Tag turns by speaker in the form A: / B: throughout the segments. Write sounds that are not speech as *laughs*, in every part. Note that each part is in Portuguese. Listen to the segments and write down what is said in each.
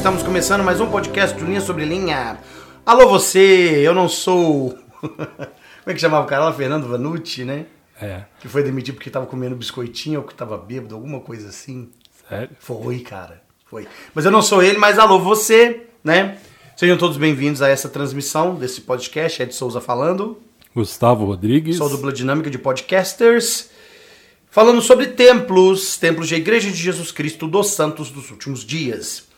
A: estamos começando mais um podcast do Linha Sobre Linha. Alô você, eu não sou... *laughs* Como é que chamava o cara lá? Fernando Vanucci, né?
B: É.
A: Que foi demitido porque tava comendo biscoitinho ou que tava bêbado, alguma coisa assim.
B: Sério?
A: Foi, cara. Foi. Mas eu não sou ele, mas alô você, né? Sejam todos bem-vindos a essa transmissão desse podcast. Ed Souza falando.
B: Gustavo Rodrigues.
A: Sou dupla dinâmica de podcasters. Falando sobre templos, templos de Igreja de Jesus Cristo dos Santos dos Últimos Dias.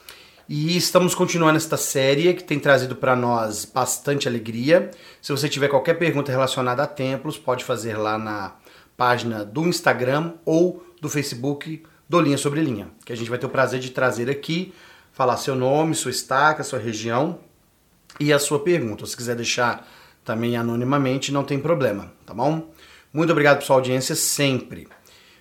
A: E estamos continuando esta série que tem trazido para nós bastante alegria. Se você tiver qualquer pergunta relacionada a templos, pode fazer lá na página do Instagram ou do Facebook do Linha Sobre Linha, que a gente vai ter o prazer de trazer aqui, falar seu nome, sua estaca, sua região e a sua pergunta. Se quiser deixar também anonimamente, não tem problema, tá bom? Muito obrigado por sua audiência sempre.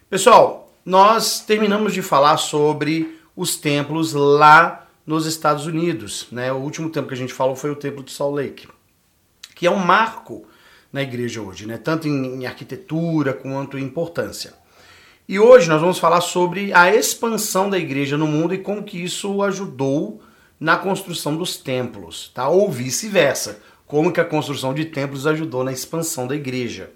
A: Pessoal, nós terminamos de falar sobre os templos lá nos Estados Unidos. Né? O último templo que a gente falou foi o Templo de Salt Lake, que é um marco na igreja hoje, né? tanto em arquitetura quanto em importância. E hoje nós vamos falar sobre a expansão da igreja no mundo e como que isso ajudou na construção dos templos, tá? Ou vice-versa, como que a construção de templos ajudou na expansão da igreja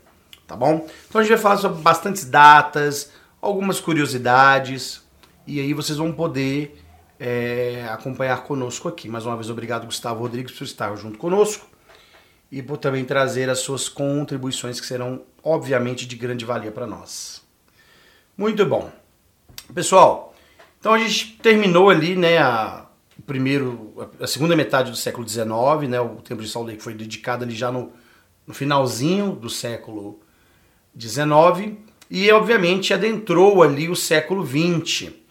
A: tá bom? Então a gente vai falar sobre bastantes datas, algumas curiosidades, e aí vocês vão poder é, acompanhar conosco aqui. Mais uma vez, obrigado, Gustavo Rodrigues, por estar junto conosco e por também trazer as suas contribuições que serão, obviamente, de grande valia para nós. Muito bom. Pessoal, então a gente terminou ali, né, a, primeiro, a segunda metade do século XIX, né, o Templo de Salt Lake foi dedicado ali já no, no finalzinho do século 19 e, obviamente, adentrou ali o século 20.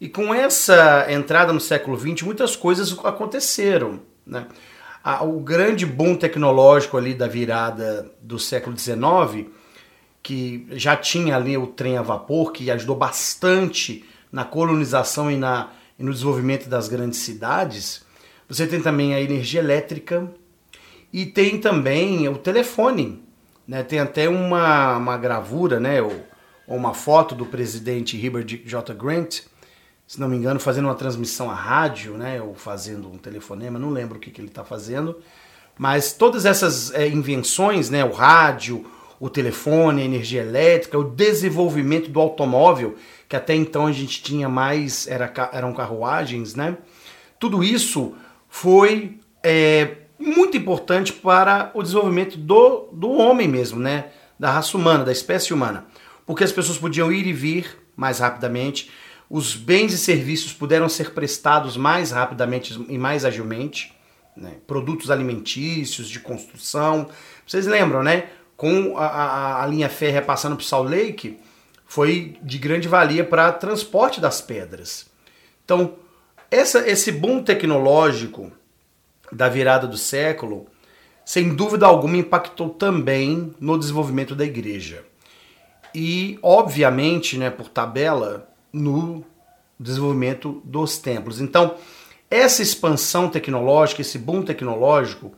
A: E com essa entrada no século 20, muitas coisas aconteceram. Né? O grande boom tecnológico ali da virada do século 19, que já tinha ali o trem a vapor, que ajudou bastante na colonização e, na, e no desenvolvimento das grandes cidades. Você tem também a energia elétrica e tem também o telefone, né? Tem até uma, uma gravura, né? ou, ou uma foto do presidente Herbert J. Grant, se não me engano, fazendo uma transmissão à rádio, né? ou fazendo um telefonema, não lembro o que, que ele está fazendo. Mas todas essas é, invenções, né? o rádio, o telefone, a energia elétrica, o desenvolvimento do automóvel, que até então a gente tinha mais, era, eram carruagens, né? Tudo isso foi é, muito importante para o desenvolvimento do, do homem mesmo, né? Da raça humana, da espécie humana. Porque as pessoas podiam ir e vir mais rapidamente, os bens e serviços puderam ser prestados mais rapidamente e mais agilmente, né? produtos alimentícios, de construção. Vocês lembram, né? Com a, a, a linha férrea passando por Salt Lake, foi de grande valia para transporte das pedras. Então, essa, esse boom tecnológico da virada do século, sem dúvida alguma impactou também no desenvolvimento da igreja. E, obviamente, né, por tabela, no desenvolvimento dos templos. Então, essa expansão tecnológica, esse boom tecnológico,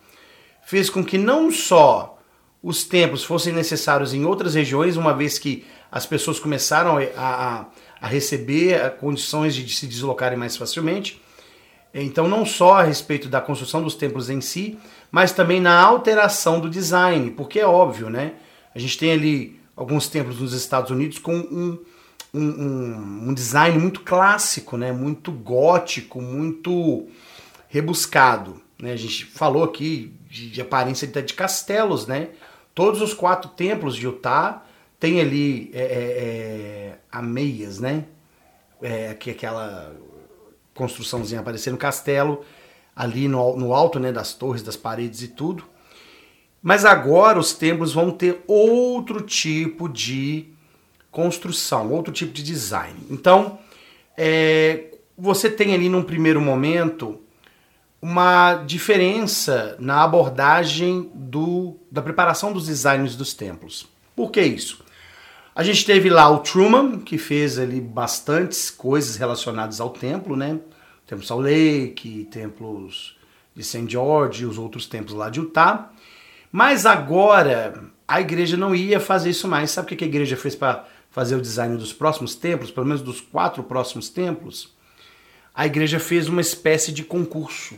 A: fez com que não só os templos fossem necessários em outras regiões, uma vez que as pessoas começaram a, a, a receber condições de se deslocarem mais facilmente, então, não só a respeito da construção dos templos em si, mas também na alteração do design, porque é óbvio, né? A gente tem ali alguns templos nos Estados Unidos com um, um, um, design muito clássico, né? Muito gótico, muito rebuscado. Né? A gente falou aqui de, de aparência de, de castelos, né? Todos os quatro templos de Utah tem ali é, é, é, ameias, né? É, que aquela construçãozinha aparecendo, castelo ali no, no alto né, das torres, das paredes e tudo. Mas agora os templos vão ter outro tipo de construção, outro tipo de design. Então, é, você tem ali num primeiro momento uma diferença na abordagem do, da preparação dos designs dos templos. Por que isso? A gente teve lá o Truman, que fez ali bastantes coisas relacionadas ao templo, né? Templo Salt Lake, templos de St. George e os outros templos lá de Utah. Mas agora a igreja não ia fazer isso mais. Sabe o que a igreja fez para fazer o design dos próximos templos, pelo menos dos quatro próximos templos? a igreja fez uma espécie de concurso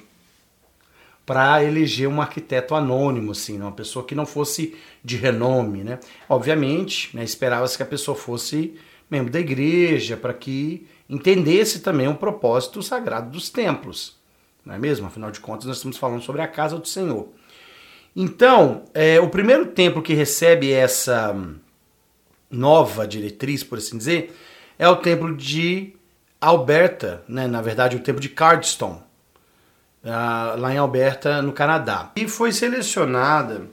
A: para eleger um arquiteto anônimo, assim, né? uma pessoa que não fosse de renome, né? Obviamente, né, esperava-se que a pessoa fosse membro da igreja, para que entendesse também o propósito sagrado dos templos, não é mesmo? Afinal de contas, nós estamos falando sobre a casa do Senhor. Então, é, o primeiro templo que recebe essa nova diretriz, por assim dizer, é o templo de Alberta, né? na verdade, o templo de Cardstone, ah, lá em Alberta, no Canadá. E foi selecionada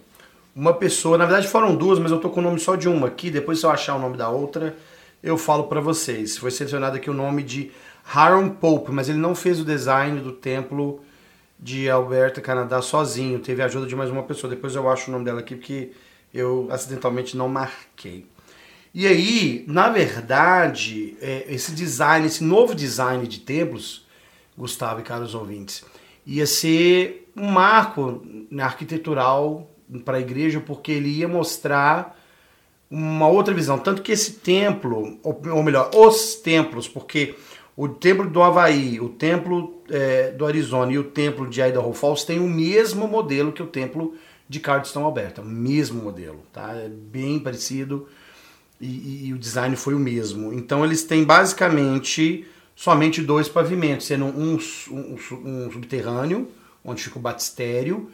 A: uma pessoa, na verdade foram duas, mas eu tô com o nome só de uma aqui, depois se eu achar o nome da outra, eu falo para vocês. Foi selecionado aqui o nome de Harold Pope, mas ele não fez o design do templo de Alberta, Canadá, sozinho. Teve a ajuda de mais uma pessoa. Depois eu acho o nome dela aqui porque eu acidentalmente não marquei. E aí, na verdade, é, esse design, esse novo design de templos, Gustavo e caros ouvintes, ia ser um marco arquitetural para a igreja, porque ele ia mostrar uma outra visão. Tanto que esse templo, ou melhor, os templos, porque o templo do Havaí, o templo é, do Arizona e o templo de Idaho Falls têm o mesmo modelo que o templo de Cardstone Alberta, o mesmo modelo, tá? É bem parecido e, e, o design foi o mesmo. Então eles têm basicamente somente dois pavimentos, sendo um, um, um subterrâneo, onde fica o batistério,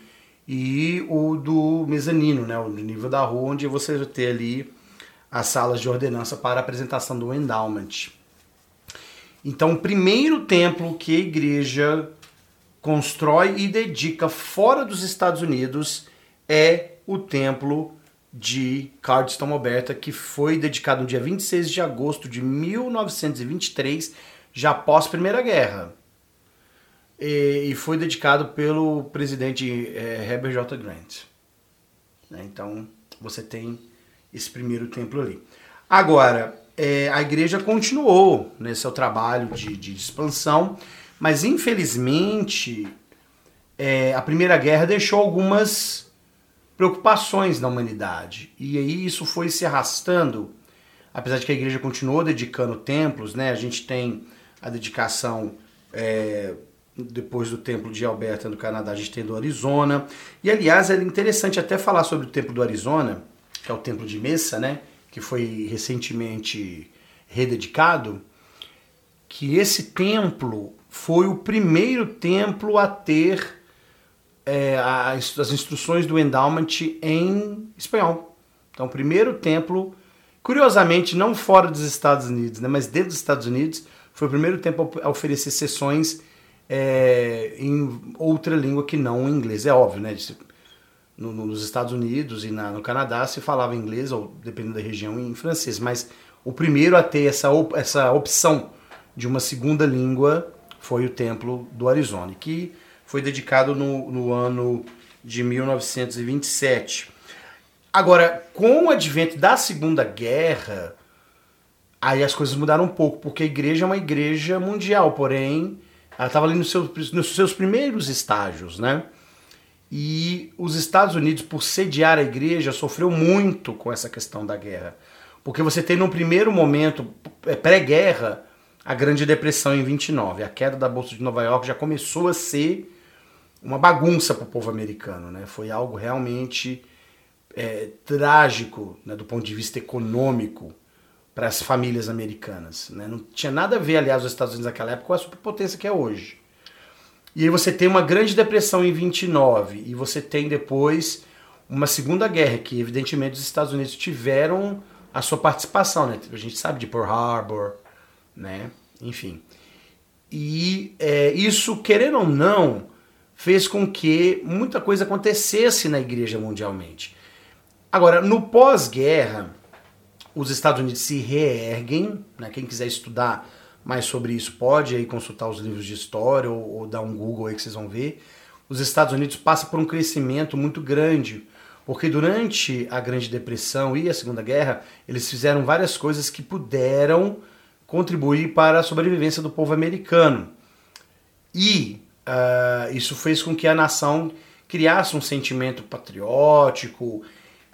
A: e o do mezanino, né, o nível da rua, onde você vai ter ali as salas de ordenança para apresentação do endowment. Então, o primeiro templo que a igreja constrói e dedica fora dos Estados Unidos é o templo de Cardstone Alberta, que foi dedicado no dia 26 de agosto de 1923, já após a Primeira Guerra e, foi dedicado pelo presidente é, Herbert J. Grant. Né? Então você tem esse primeiro templo ali. Agora, é, a igreja continuou nesse seu trabalho de, de expansão, mas infelizmente é, a Primeira Guerra deixou algumas preocupações na humanidade. E aí isso foi se arrastando, apesar de que a igreja continuou dedicando templos, né? A gente tem a dedicação é, depois do templo de Alberta no Canadá, a gente tem do Arizona. E aliás, é interessante até falar sobre o templo do Arizona, que é o templo de Mesa, né, que foi recentemente rededicado, que esse templo foi o primeiro templo a ter é, as, as instruções do endowment em espanhol. Então, o primeiro templo, curiosamente, não fora dos Estados Unidos, né, mas dentro dos Estados Unidos, foi o primeiro templo a oferecer sessões é, em outra língua que não o inglês. É óbvio, né? No, nos Estados Unidos e na, no Canadá se falava inglês, ou dependendo da região, em francês. Mas o primeiro a ter essa, op essa opção de uma segunda língua foi o Templo do Arizona, que foi dedicado no, no ano de 1927. Agora, com o advento da Segunda Guerra, aí as coisas mudaram um pouco, porque a igreja é uma igreja mundial, porém ela estava ali nos seus, nos seus primeiros estágios, né? E os Estados Unidos, por sediar a igreja, sofreu muito com essa questão da guerra. Porque você tem no primeiro momento, é, pré-guerra, a Grande Depressão em 29. A queda da Bolsa de Nova York já começou a ser uma bagunça para o povo americano. Né? Foi algo realmente é, trágico né, do ponto de vista econômico para as famílias americanas. Né? Não tinha nada a ver, aliás, os Estados Unidos naquela época com a superpotência que é hoje. E aí você tem uma grande depressão em 29 e você tem depois uma segunda guerra que evidentemente os Estados Unidos tiveram a sua participação, né? A gente sabe de Pearl Harbor, né? Enfim. E é, isso, querendo ou não, fez com que muita coisa acontecesse na igreja mundialmente. Agora, no pós-guerra, os Estados Unidos se reerguem, né? quem quiser estudar mais sobre isso pode aí consultar os livros de história ou, ou dar um Google aí que vocês vão ver. Os Estados Unidos passam por um crescimento muito grande, porque durante a Grande Depressão e a Segunda Guerra, eles fizeram várias coisas que puderam contribuir para a sobrevivência do povo americano. E uh, isso fez com que a nação criasse um sentimento patriótico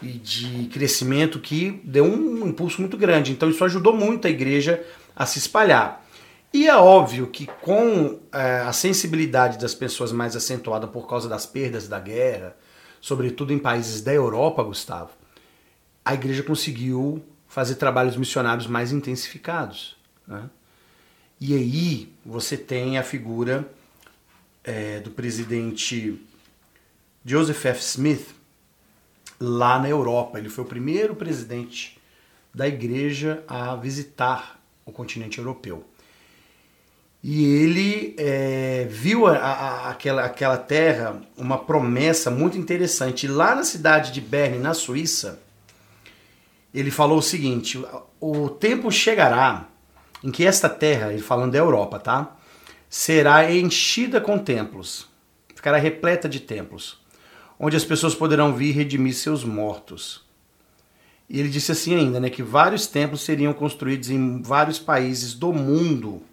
A: e de crescimento que deu um impulso muito grande. Então isso ajudou muito a igreja a se espalhar. E é óbvio que com é, a sensibilidade das pessoas mais acentuada por causa das perdas da guerra, sobretudo em países da Europa, Gustavo, a igreja conseguiu fazer trabalhos missionários mais intensificados. Né? E aí você tem a figura é, do presidente Joseph F. Smith lá na Europa. Ele foi o primeiro presidente da igreja a visitar o continente europeu. E ele é, viu a, a, aquela, aquela terra uma promessa muito interessante. Lá na cidade de Berne, na Suíça, ele falou o seguinte: o tempo chegará em que esta terra, ele falando da Europa, tá? Será enchida com templos, ficará repleta de templos, onde as pessoas poderão vir redimir seus mortos. E ele disse assim ainda, né, que vários templos seriam construídos em vários países do mundo.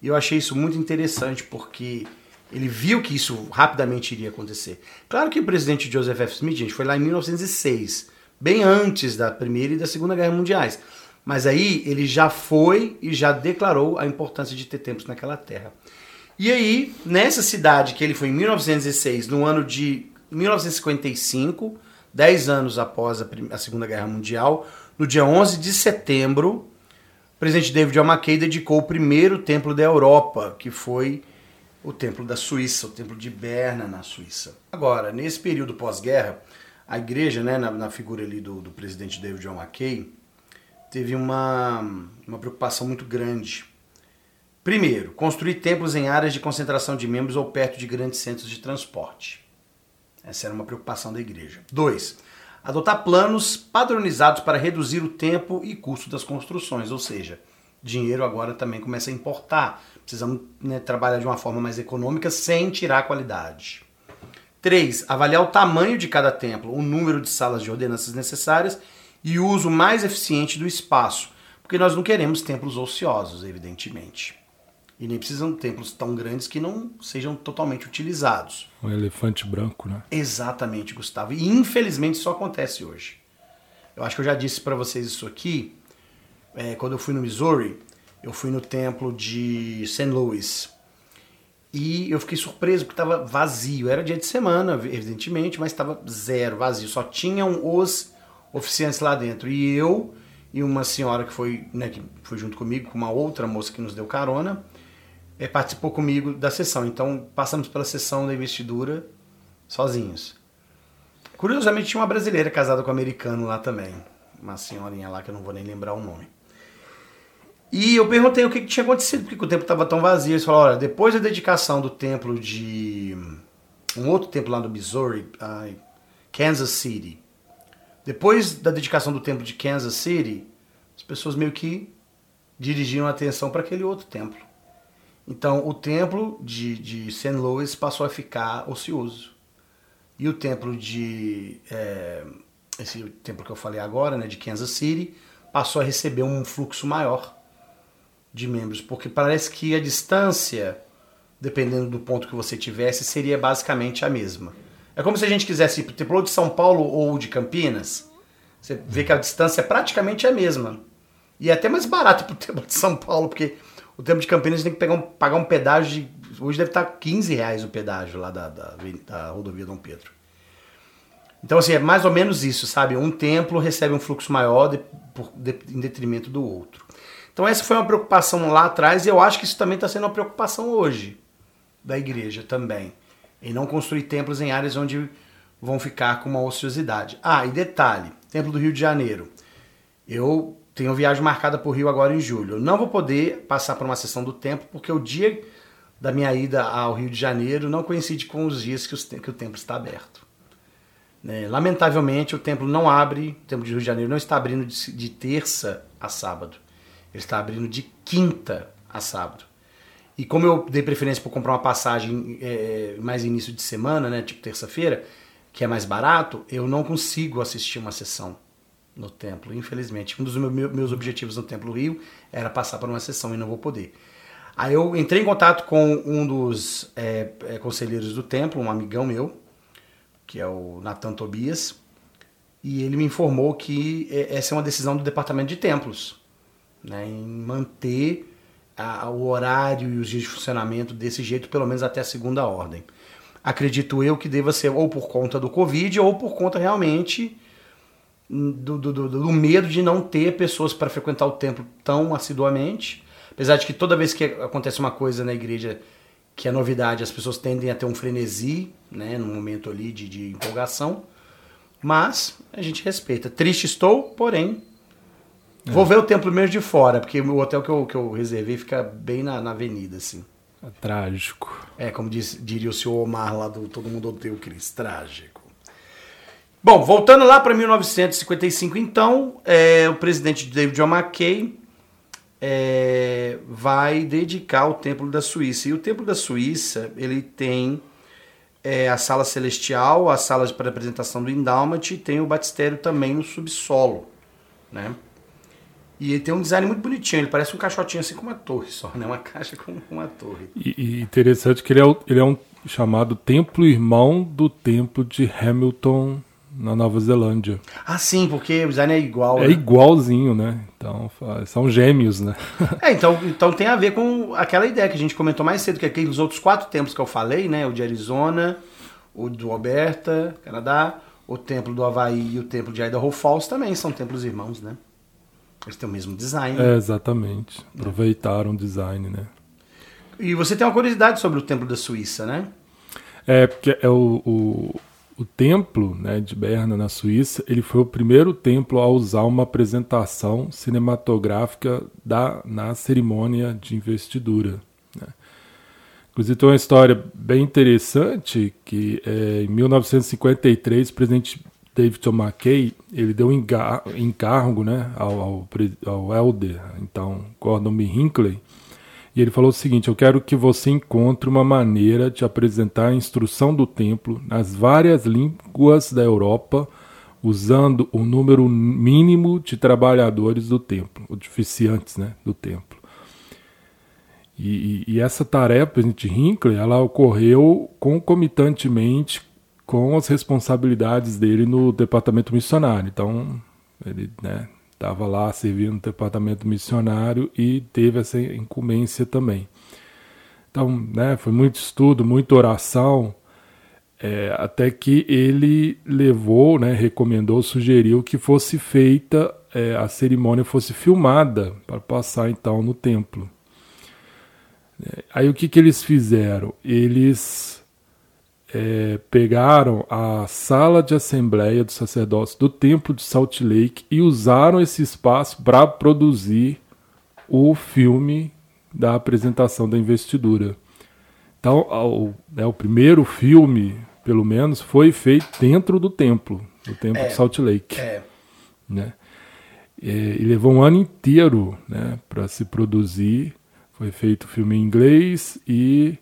A: E eu achei isso muito interessante porque ele viu que isso rapidamente iria acontecer. Claro que o presidente Joseph F. Smith, gente, foi lá em 1906 bem antes da Primeira e da Segunda Guerra Mundiais. Mas aí ele já foi e já declarou a importância de ter templos naquela terra. E aí, nessa cidade que ele foi em 1906, no ano de 1955, 10 anos após a, Segunda Guerra Mundial, no dia 11 de setembro, o presidente David John McKay dedicou o primeiro templo da Europa, que foi o templo da Suíça, o templo de Berna, na Suíça. Agora, nesse período pós-guerra, a igreja, né, na, na figura ali do, do, presidente David John McKay, teve uma, uma preocupação muito grande. Primeiro, construir templos em áreas de concentração de membros ou perto de grandes centros de transporte. Essa era uma preocupação da igreja. Dois, adotar planos padronizados para reduzir o tempo e custo das construções, ou seja, dinheiro agora também começa a importar. Precisamos né, trabalhar de uma forma mais econômica sem tirar a qualidade. 3. Avaliar o tamanho de cada templo, o número de salas de ordenanças necessárias e o uso mais eficiente do espaço, porque nós não queremos templos ociosos, evidentemente. E nem precisam de templos tão grandes que não sejam totalmente utilizados.
B: Um elefante branco, né?
A: Exatamente, Gustavo. E infelizmente isso acontece hoje. Eu acho que eu já disse para vocês isso aqui. É, quando eu fui no Missouri, eu fui no templo de St. Louis, e eu fiquei surpreso porque estava vazio. Era dia de semana, evidentemente, mas estava zero, vazio. Só tinham os oficiantes lá dentro. E eu e uma senhora que foi, né, que foi junto comigo, com uma outra moça que nos deu carona, é, participou comigo da sessão. Então passamos pela sessão da investidura sozinhos. Curiosamente tinha uma brasileira casada com um americano lá também. Uma senhorinha lá que eu não vou nem lembrar o nome. E eu perguntei o que, que tinha acontecido, porque o templo estava tão vazio. Eles falaram, olha, depois da dedicação do templo de... Um outro templo lá no Missouri, Kansas City. Depois da dedicação do templo de Kansas City, as pessoas meio que dirigiram a atenção para aquele outro templo. Então, o templo de, de St. Louis passou a ficar ocioso. E o templo de... É, esse templo que eu falei agora, né, de Kansas City, passou a receber um fluxo maior de membros, porque parece que a distância, dependendo do ponto que você tivesse, seria basicamente a mesma. É como se a gente quisesse ir para o templo de São Paulo ou de Campinas. Você vê que a distância é praticamente a mesma. E é até mais barato para o templo de São Paulo, porque o templo de Campinas tem que pegar um, pagar um pedágio de. Hoje deve estar 15 reais o pedágio lá da, da, da rodovia Dom Pedro. Então, assim, é mais ou menos isso, sabe? Um templo recebe um fluxo maior de, por, de, em detrimento do outro. Então essa foi uma preocupação lá atrás e eu acho que isso também está sendo uma preocupação hoje da igreja também. Em não construir templos em áreas onde vão ficar com uma ociosidade. Ah, e detalhe, Templo do Rio de Janeiro. Eu tenho viagem marcada para o Rio agora em julho. Não vou poder passar por uma sessão do templo porque o dia da minha ida ao Rio de Janeiro não coincide com os dias que, os, que o templo está aberto. Né? Lamentavelmente, o templo não abre, o templo de Rio de Janeiro não está abrindo de, de terça a sábado. Ele está abrindo de quinta a sábado. E como eu dei preferência por comprar uma passagem é, mais início de semana, né, tipo terça-feira, que é mais barato, eu não consigo assistir uma sessão no templo, infelizmente. Um dos meus objetivos no Templo Rio era passar por uma sessão e não vou poder. Aí eu entrei em contato com um dos é, é, conselheiros do templo, um amigão meu, que é o Natan Tobias, e ele me informou que é, essa é uma decisão do departamento de templos né, em manter a, o horário e os dias de funcionamento desse jeito, pelo menos até a segunda ordem. Acredito eu que deva ser ou por conta do Covid ou por conta realmente do, do, do, do medo de não ter pessoas para frequentar o templo tão assiduamente. Apesar de que toda vez que acontece uma coisa na igreja que é novidade, as pessoas tendem a ter um frenesi, né, no momento ali de, de empolgação. Mas a gente respeita. Triste estou, porém. É. Vou ver o templo mesmo de fora, porque o hotel que eu, que eu reservei fica bem na, na avenida, assim.
B: É trágico.
A: É, como diz, diria o senhor Omar lá do Todo Mundo Odeia o Cris. Trágico. Bom, voltando lá para 1955, então, é, o presidente David John McKay é, vai dedicar o Templo da Suíça. E o Templo da Suíça, ele tem é, a sala celestial, a sala para apresentação do Indalmat e tem o batistério também no subsolo, né? E ele tem um design muito bonitinho, ele parece um caixotinho assim com uma torre só, né? Uma caixa com uma torre.
B: E, e interessante que ele é, ele é um chamado templo irmão do templo de Hamilton na Nova Zelândia.
A: Ah, sim, porque o design é igual.
B: É né? igualzinho, né? Então, são gêmeos, né?
A: é, então, então tem a ver com aquela ideia que a gente comentou mais cedo, que aqueles outros quatro templos que eu falei, né? O de Arizona, o do Alberta, Canadá, o templo do Havaí e o templo de Idaho Falls também são templos irmãos, né? Eles têm o mesmo design.
B: É, exatamente. Aproveitaram o design, né?
A: E você tem uma curiosidade sobre o templo da Suíça, né?
B: É, porque é o, o o templo né, de Berna, na Suíça, ele foi o primeiro templo a usar uma apresentação cinematográfica da, na cerimônia de investidura. Né. Inclusive tem uma história bem interessante que é, em 1953 o presidente David McKay ele deu encargo né, ao, ao, ao Elder, então Gordon B. Hinckley, e ele falou o seguinte: Eu quero que você encontre uma maneira de apresentar a instrução do templo nas várias línguas da Europa, usando o número mínimo de trabalhadores do templo, ou de oficiantes né, do templo. E, e, e essa tarefa, presidente Hinckley, ela ocorreu concomitantemente com as responsabilidades dele no departamento missionário. Então, ele né, estava lá servindo no departamento missionário e teve essa incumbência também. Então, né, foi muito estudo, muita oração, é, até que ele levou, né, recomendou, sugeriu que fosse feita, é, a cerimônia fosse filmada para passar então no templo. É, aí o que, que eles fizeram? Eles é, pegaram a sala de assembleia do sacerdócio do templo de Salt Lake e usaram esse espaço para produzir o filme da apresentação da investidura. Então, o, né, o primeiro filme, pelo menos, foi feito dentro do templo, do templo é, de Salt Lake. É. Né? E, e levou um ano inteiro né, para se produzir. Foi feito o filme em inglês e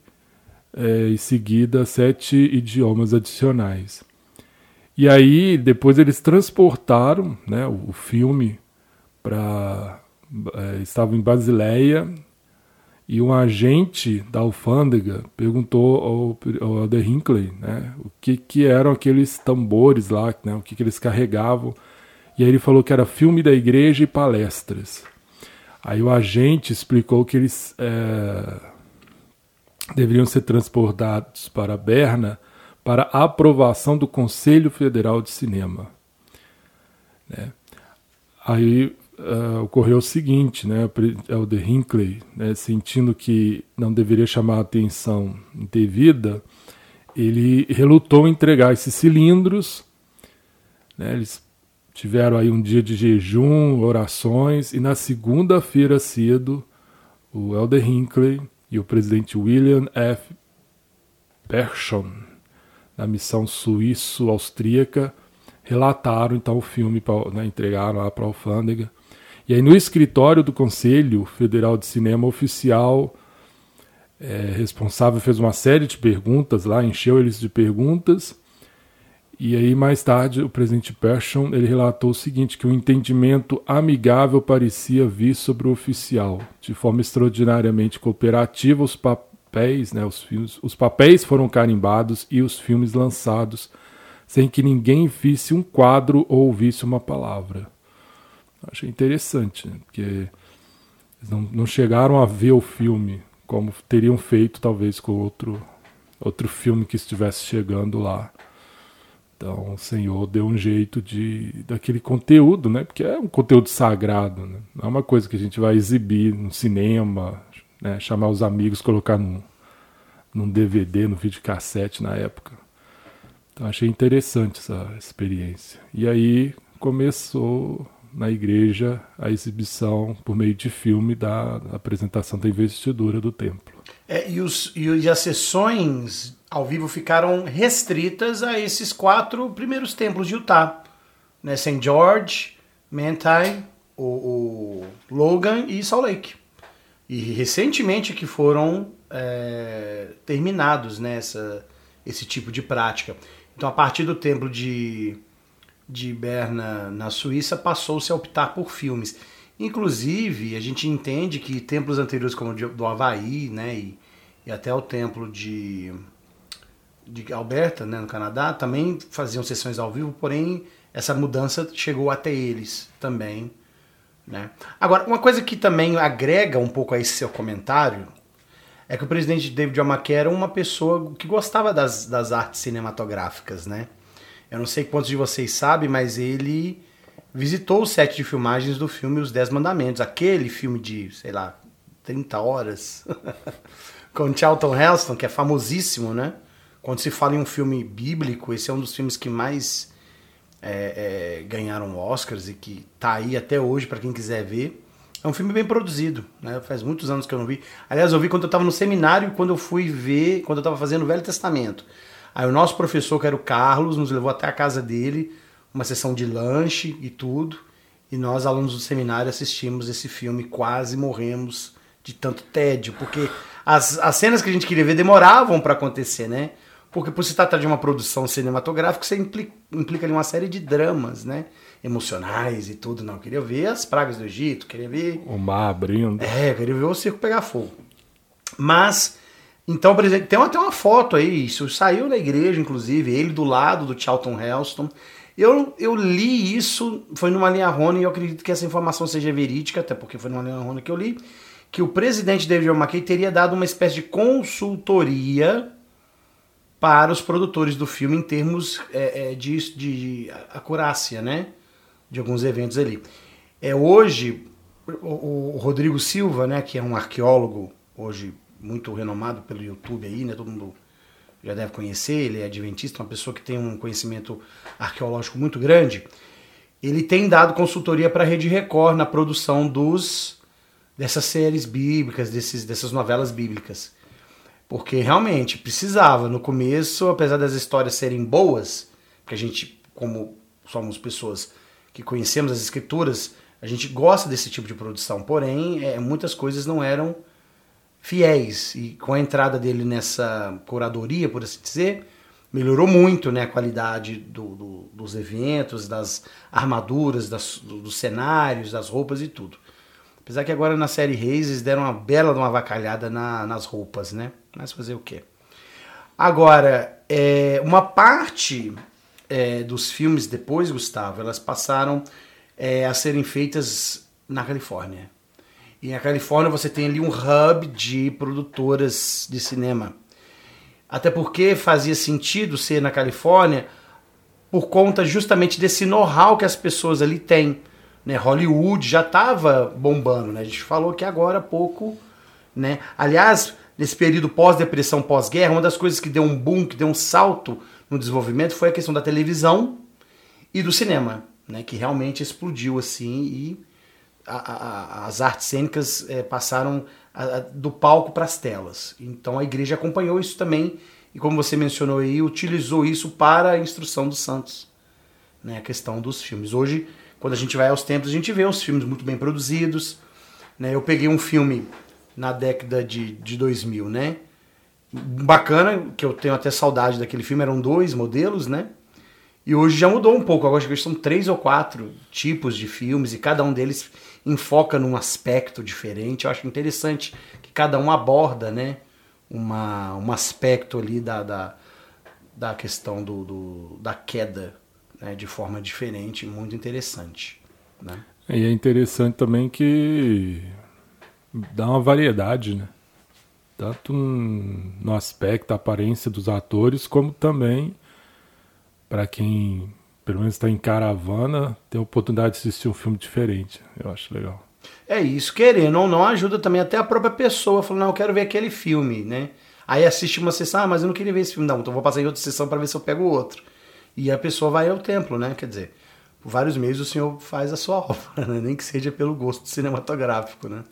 B: é, em seguida sete idiomas adicionais. E aí depois eles transportaram né, o, filme para é, estava em Basileia e um agente da alfândega perguntou ao, ao Alder Hinckley né, o que, que eram aqueles tambores lá, né, o que, que eles carregavam. E aí ele falou que era filme da igreja e palestras. Aí o agente explicou que eles é, deveriam ser transportados para Berna para aprovação do Conselho Federal de Cinema. Né? Aí uh, ocorreu o seguinte, né, o Elder Hinckley, né, sentindo que não deveria chamar a atenção devida, ele relutou em entregar esses cilindros. Né, eles tiveram aí um dia de jejum, orações, e na segunda-feira cedo, o Elder Hinckley e o presidente William F. Pershon, da missão suíço-austríaca, relataram então o filme, né, entregaram lá para a alfândega. E aí no escritório do Conselho Federal de Cinema Oficial, é, responsável fez uma série de perguntas lá, encheu eles de perguntas, e aí, mais tarde, o presidente Persson ele relatou o seguinte, que o entendimento amigável parecia vir sobre o oficial. De forma extraordinariamente cooperativa, os papéis, né, os, filmes, os papéis foram carimbados e os filmes lançados, sem que ninguém visse um quadro ou ouvisse uma palavra. Achei interessante, né, porque Eles não, não chegaram a ver o filme como teriam feito talvez com outro outro filme que estivesse chegando lá. Então o Senhor deu um jeito de daquele conteúdo, né? Porque é um conteúdo sagrado, né? Não é uma coisa que a gente vai exibir no cinema, né? chamar os amigos, colocar num, num DVD, no videocassete na época. Então achei interessante essa experiência. E aí começou na igreja a exibição por meio de filme da apresentação da investidura do templo.
A: É, e, os, e as sessões ao vivo ficaram restritas a esses quatro primeiros templos de Utah. Né? St. George, Manti, o, o, Logan e Salt Lake. E recentemente que foram é, terminados nessa né, esse tipo de prática. Então, a partir do templo de de Berna, na Suíça, passou-se a optar por filmes. Inclusive, a gente entende que templos anteriores, como o do Havaí, né, e, e até o templo de, de Alberta, né, no Canadá, também faziam sessões ao vivo, porém essa mudança chegou até eles também. Né? Agora, uma coisa que também agrega um pouco a esse seu comentário é que o presidente David McKay era uma pessoa que gostava das, das artes cinematográficas, né? Eu não sei quantos de vocês sabem, mas ele visitou o set de filmagens do filme Os Dez Mandamentos, aquele filme de, sei lá, 30 horas, *laughs* com Charlton Heston, que é famosíssimo, né? Quando se fala em um filme bíblico, esse é um dos filmes que mais é, é, ganharam Oscars e que tá aí até hoje para quem quiser ver. É um filme bem produzido, né? Faz muitos anos que eu não vi. Aliás, eu vi quando eu estava no seminário, quando eu fui ver, quando eu estava fazendo o Velho Testamento. Aí o nosso professor, que era o Carlos, nos levou até a casa dele, uma sessão de lanche e tudo. E nós, alunos do seminário, assistimos esse filme, quase morremos de tanto tédio, porque as, as cenas que a gente queria ver demoravam para acontecer, né? Porque por se tratar de uma produção cinematográfica, você implica, implica ali uma série de dramas, né? Emocionais e tudo. Não, eu queria ver as pragas do Egito, queria ver.
B: O mar abrindo.
A: É, eu queria ver o circo pegar fogo. Mas então, por exemplo, tem até uma foto aí, isso saiu na igreja, inclusive, ele do lado do Charlton Heston. Eu, eu li isso, foi numa linha Rony, e eu acredito que essa informação seja verídica, até porque foi numa linha Rony que eu li, que o presidente David McKay teria dado uma espécie de consultoria para os produtores do filme em termos é, é de, de acurácia, né? De alguns eventos ali. É, hoje, o, o Rodrigo Silva, né, que é um arqueólogo hoje muito renomado pelo YouTube aí, né? Todo mundo já deve conhecer, ele é adventista, uma pessoa que tem um conhecimento arqueológico muito grande. Ele tem dado consultoria para a Rede Record na produção dos dessas séries bíblicas, desses, dessas novelas bíblicas. Porque realmente precisava. No começo, apesar das histórias serem boas, porque a gente, como somos pessoas que conhecemos as escrituras, a gente gosta desse tipo de produção. Porém, é, muitas coisas não eram fiéis. E com a entrada dele nessa curadoria, por assim dizer, melhorou muito né, a qualidade do, do, dos eventos, das armaduras, das, do, dos cenários, das roupas e tudo. Apesar que agora na série Reis deram uma bela de uma vacalhada na, nas roupas, né? Mas fazer o quê? Agora, é, uma parte é, dos filmes depois, Gustavo, elas passaram é, a serem feitas na Califórnia. E na Califórnia você tem ali um hub de produtoras de cinema. Até porque fazia sentido ser na Califórnia por conta justamente desse know-how que as pessoas ali têm. Né? Hollywood já estava bombando, né? A gente falou que agora há pouco, né? Aliás, nesse período pós-depressão, pós-guerra, uma das coisas que deu um boom, que deu um salto no desenvolvimento foi a questão da televisão e do cinema, né? Que realmente explodiu assim e a, a, as artes cênicas é, passaram a, do palco para as telas. Então a igreja acompanhou isso também e, como você mencionou aí, utilizou isso para a instrução dos santos, né, a questão dos filmes. Hoje, quando a gente vai aos templos, a gente vê os filmes muito bem produzidos. Né? Eu peguei um filme na década de, de 2000, né? Bacana, que eu tenho até saudade daquele filme, eram dois modelos, né? E hoje já mudou um pouco, agora são três ou quatro tipos de filmes e cada um deles enfoca num aspecto diferente. Eu acho interessante que cada um aborda né, uma, um aspecto ali da, da, da questão do, do da queda né, de forma diferente, muito interessante. Né?
B: E é interessante também que dá uma variedade, né? Tanto no aspecto, aparência dos atores, como também para quem pelo menos está em caravana, ter a oportunidade de assistir um filme diferente. Eu acho legal.
A: É isso, querendo ou não, ajuda também até a própria pessoa, falando, não, eu quero ver aquele filme, né? Aí assiste uma sessão, ah, mas eu não queria ver esse filme, não, então vou passar em outra sessão para ver se eu pego outro. E a pessoa vai ao templo, né? Quer dizer, por vários meios o senhor faz a sua *laughs* obra, né? nem que seja pelo gosto cinematográfico, né?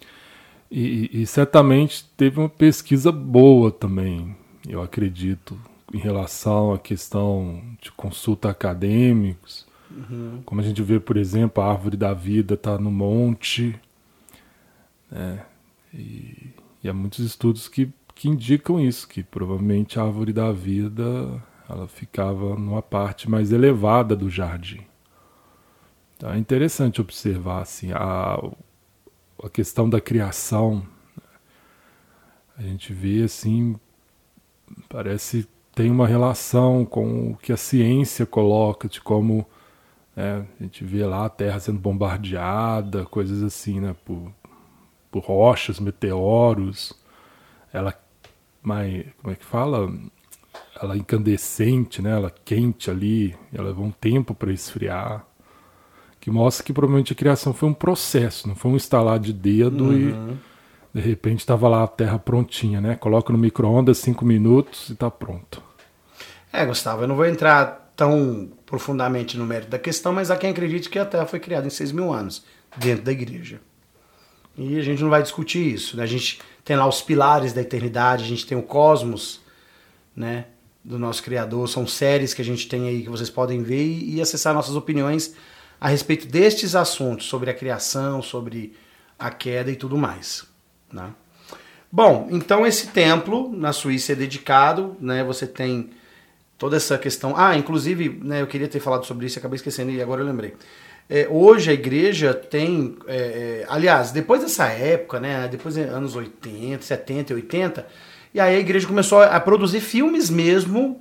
B: E, e, certamente teve uma pesquisa boa também, eu acredito, em relação à questão de consulta acadêmicos. Uhum. Como a gente vê, por exemplo, a árvore da vida está no monte. Né? E, e há muitos estudos que, que indicam isso, que provavelmente a árvore da vida ela ficava numa parte mais elevada do jardim. Então é interessante observar assim, a, a questão da criação. A gente vê assim, parece tem uma relação com o que a ciência coloca, de como né, a gente vê lá a Terra sendo bombardeada, coisas assim, né, por, por rochas, meteoros, ela mais, como é que fala? Ela incandescente, né, ela quente ali, ela levou um tempo para esfriar que mostra que provavelmente a criação foi um processo, não foi um instalar de dedo uhum. e de repente estava lá a terra prontinha, né? Coloca no micro-ondas cinco minutos e está pronto.
A: É, Gustavo, eu não vou entrar tão profundamente no mérito da questão, mas há quem acredite que a Terra foi criada em seis mil anos, dentro da igreja. E a gente não vai discutir isso. Né? A gente tem lá os pilares da eternidade, a gente tem o cosmos, né? Do nosso Criador. São séries que a gente tem aí que vocês podem ver e, e acessar nossas opiniões a respeito destes assuntos, sobre a criação, sobre a queda e tudo mais. Né? Bom, então esse templo na Suíça é dedicado, né? Você tem toda essa questão. Ah, inclusive, né, eu queria ter falado sobre isso, acabei esquecendo e agora eu lembrei. É, hoje a igreja tem, é, é aliás, depois dessa época, né, depois dos anos 80, 70 e 80, e aí a igreja começou a produzir filmes mesmo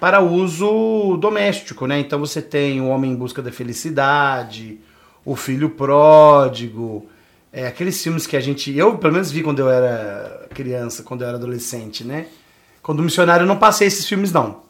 A: para uso doméstico, né? Então você tem o Homem em Busca da Felicidade, o Filho Pródigo, é, aqueles filmes que a gente, eu pelo menos vi quando eu era criança, quando eu era adolescente, né? Quando missionário eu não passei esses filmes não.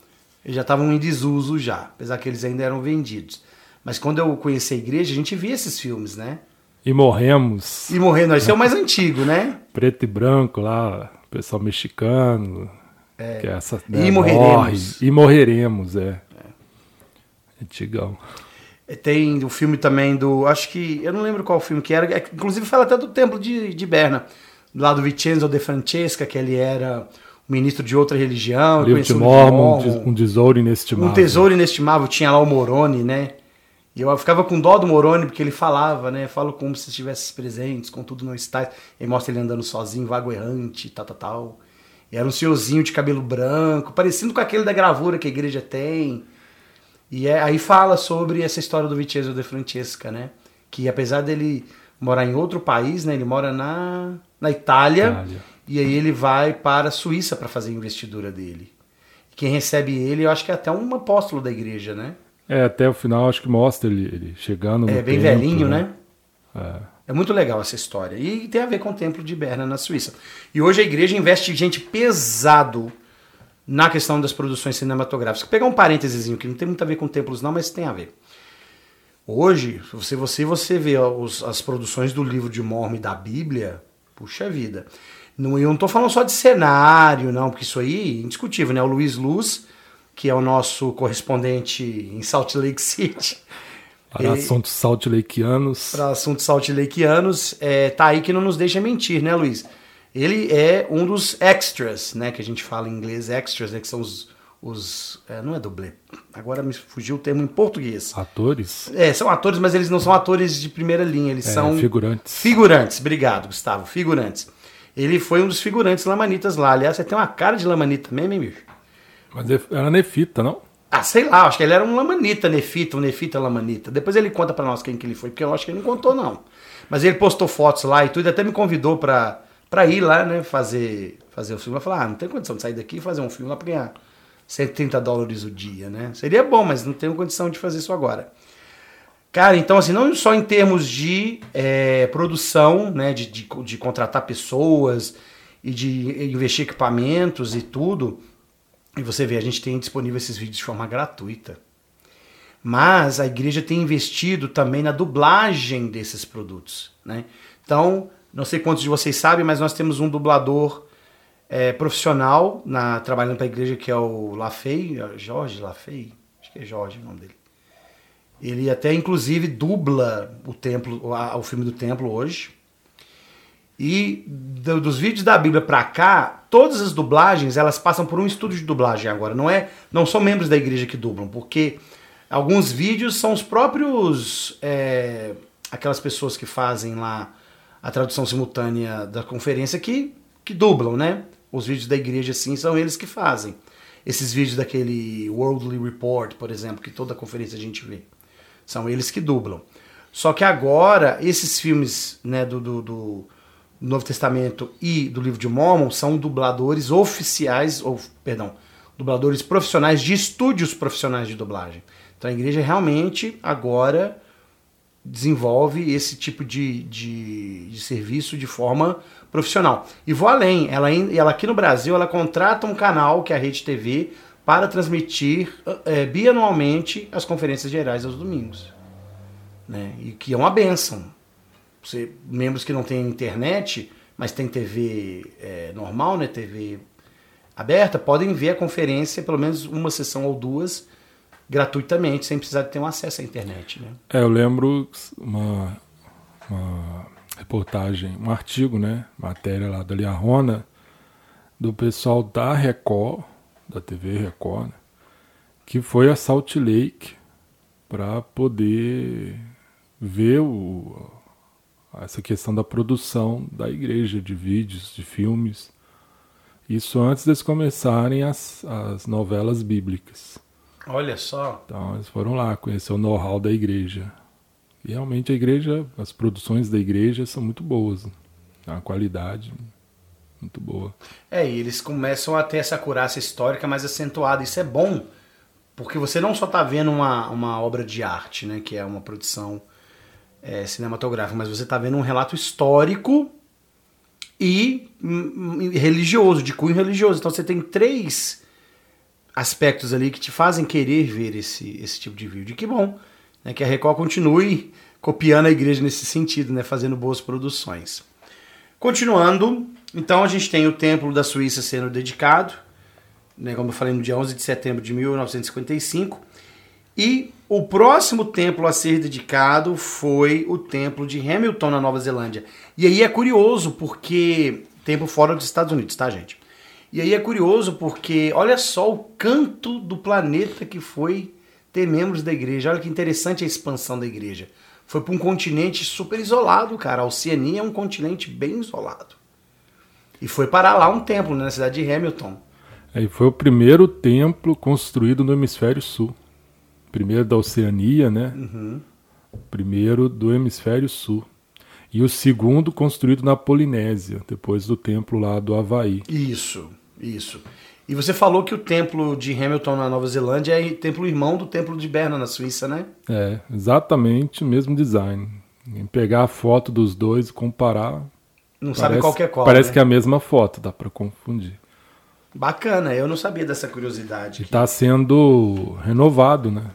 A: Eles já estavam em desuso já, apesar que eles ainda eram vendidos. Mas quando eu conheci a igreja, a gente via esses filmes, né?
B: E morremos.
A: E morremos, esse é o *laughs* mais antigo, né?
B: Preto e branco lá, pessoal mexicano,
A: é.
B: Que é essa,
A: né, e morreremos.
B: Morre, e morreremos, é. é. Antigão.
A: Tem o filme também do. Acho que. Eu não lembro qual filme que era. É, inclusive fala até do templo de, de Berna. Lá do Vincenzo de Francesca, que ele era ministro de outra religião.
B: Livro de Mormon, um tesouro inestimável.
A: Um tesouro inestimável. Tinha lá o Moroni, né? E eu ficava com dó do Moroni, porque ele falava, né? Falo como se estivesse presentes, contudo não está. Ele mostra ele andando sozinho, vago errante, tal, tal, tal. Era um senhorzinho de cabelo branco, parecido com aquele da gravura que a igreja tem. E é, aí fala sobre essa história do Vincenzo de Francesca, né? Que apesar dele morar em outro país, né? Ele mora na, na Itália, Itália. E aí ele vai para a Suíça para fazer a investidura dele. Quem recebe ele, eu acho que é até um apóstolo da igreja, né?
B: É, até o final acho que mostra ele, ele chegando
A: É, bem templo, velhinho, né? né? É. É muito legal essa história. E tem a ver com o Templo de Berna, na Suíça. E hoje a igreja investe gente pesado na questão das produções cinematográficas. Pegar um parênteses que não tem muito a ver com templos não, mas tem a ver. Hoje, se você, você vê os, as produções do livro de Mormon e da Bíblia, puxa vida. Não, eu não estou falando só de cenário, não, porque isso aí é indiscutível, né? O Luiz Luz, que é o nosso correspondente em Salt Lake City, *laughs*
B: para assuntos saltileikianos.
A: Para assuntos saltileikianos, é, tá aí que não nos deixa mentir, né, Luiz? Ele é um dos extras, né, que a gente fala em inglês, extras, né, que são os, os é, não é dublê, agora me fugiu o termo em português.
B: Atores?
A: É, são atores, mas eles não são atores de primeira linha, eles é, são...
B: Figurantes.
A: Figurantes, obrigado, Gustavo, figurantes. Ele foi um dos figurantes lamanitas lá, aliás, você tem uma cara de lamanita mesmo, hein, bicho?
B: Mas era nefita, não?
A: Ah, sei lá, acho que ele era um lamanita, nefita, um nefita lamanita. Depois ele conta para nós quem que ele foi, porque eu acho que ele não contou, não. Mas ele postou fotos lá e tudo, até me convidou pra, pra ir lá, né, fazer, fazer o filme. Eu falei, ah, não tem condição de sair daqui e fazer um filme lá pra ganhar 130 dólares o dia, né? Seria bom, mas não tenho condição de fazer isso agora. Cara, então assim, não só em termos de é, produção, né, de, de, de, contratar pessoas e de investir equipamentos e tudo, e você vê, a gente tem disponível esses vídeos de forma gratuita. Mas a igreja tem investido também na dublagem desses produtos, né? Então, não sei quantos de vocês sabem, mas nós temos um dublador é, profissional na, trabalhando para a igreja que é o Lafay, Jorge Lafay, acho que é Jorge o nome dele. Ele até inclusive dubla o templo, o filme do templo hoje. E do, dos vídeos da Bíblia para cá, todas as dublagens elas passam por um estudo de dublagem agora. Não é, não são membros da igreja que dublam, porque alguns vídeos são os próprios é, aquelas pessoas que fazem lá a tradução simultânea da conferência que, que dublam, né? Os vídeos da igreja, sim, são eles que fazem. Esses vídeos daquele Worldly Report, por exemplo, que toda conferência a gente vê. São eles que dublam. Só que agora, esses filmes né, do, do, do Novo Testamento e do livro de Mormon são dubladores oficiais, ou, perdão, dubladores profissionais de estúdios profissionais de dublagem. Então a igreja realmente agora desenvolve esse tipo de, de, de, serviço de forma profissional. E vou além, ela, ela aqui no Brasil ela contrata um canal que é a Rede TV para transmitir é, bianualmente as conferências gerais aos domingos. Né? E que é uma benção. Você, membros que não têm internet, mas tem TV é, normal, né? TV aberta, podem ver a conferência, pelo menos uma sessão ou duas, gratuitamente, sem precisar ter um acesso à internet. Né?
B: É, eu lembro uma, uma reportagem, um artigo, né, matéria lá da Liarrona, do pessoal da Record, da TV Record, né, que foi a Salt Lake para poder ver o, essa questão da produção da igreja, de vídeos, de filmes. Isso antes deles começarem as, as novelas bíblicas.
A: Olha só.
B: Então eles foram lá conhecer o know-how da igreja. E realmente a igreja, as produções da igreja são muito boas. A qualidade muito boa.
A: É, e eles começam a ter essa curaça histórica mais acentuada. Isso é bom, porque você não só está vendo uma, uma obra de arte, né, que é uma produção é, cinematográfica, mas você está vendo um relato histórico e hum, hum, religioso, de cunho religioso. Então você tem três aspectos ali que te fazem querer ver esse, esse tipo de vídeo. E que bom né, que a Record continue copiando a igreja nesse sentido, né, fazendo boas produções. Continuando, então a gente tem o Templo da Suíça sendo dedicado, né, como eu falei, no dia 11 de setembro de 1955. E o próximo templo a ser dedicado foi o Templo de Hamilton, na Nova Zelândia. E aí é curioso, porque. Templo fora dos Estados Unidos, tá, gente? E aí é curioso porque olha só o canto do planeta que foi ter membros da igreja. Olha que interessante a expansão da igreja. Foi para um continente super isolado, cara. A Oceania é um continente bem isolado. E foi parar lá um templo, né, na cidade de Hamilton.
B: É, foi o primeiro templo construído no hemisfério sul. Primeiro da Oceania, né? Uhum. Primeiro do hemisfério sul. E o segundo construído na Polinésia, depois do templo lá do Havaí.
A: Isso. Isso. E você falou que o templo de Hamilton na Nova Zelândia é templo irmão do templo de Berna na Suíça, né?
B: É, exatamente o mesmo design. Em pegar a foto dos dois e comparar.
A: Não parece, sabe qual que é qual.
B: Parece
A: né?
B: que é a mesma foto, dá para confundir.
A: Bacana, eu não sabia dessa curiosidade.
B: Está sendo renovado, né?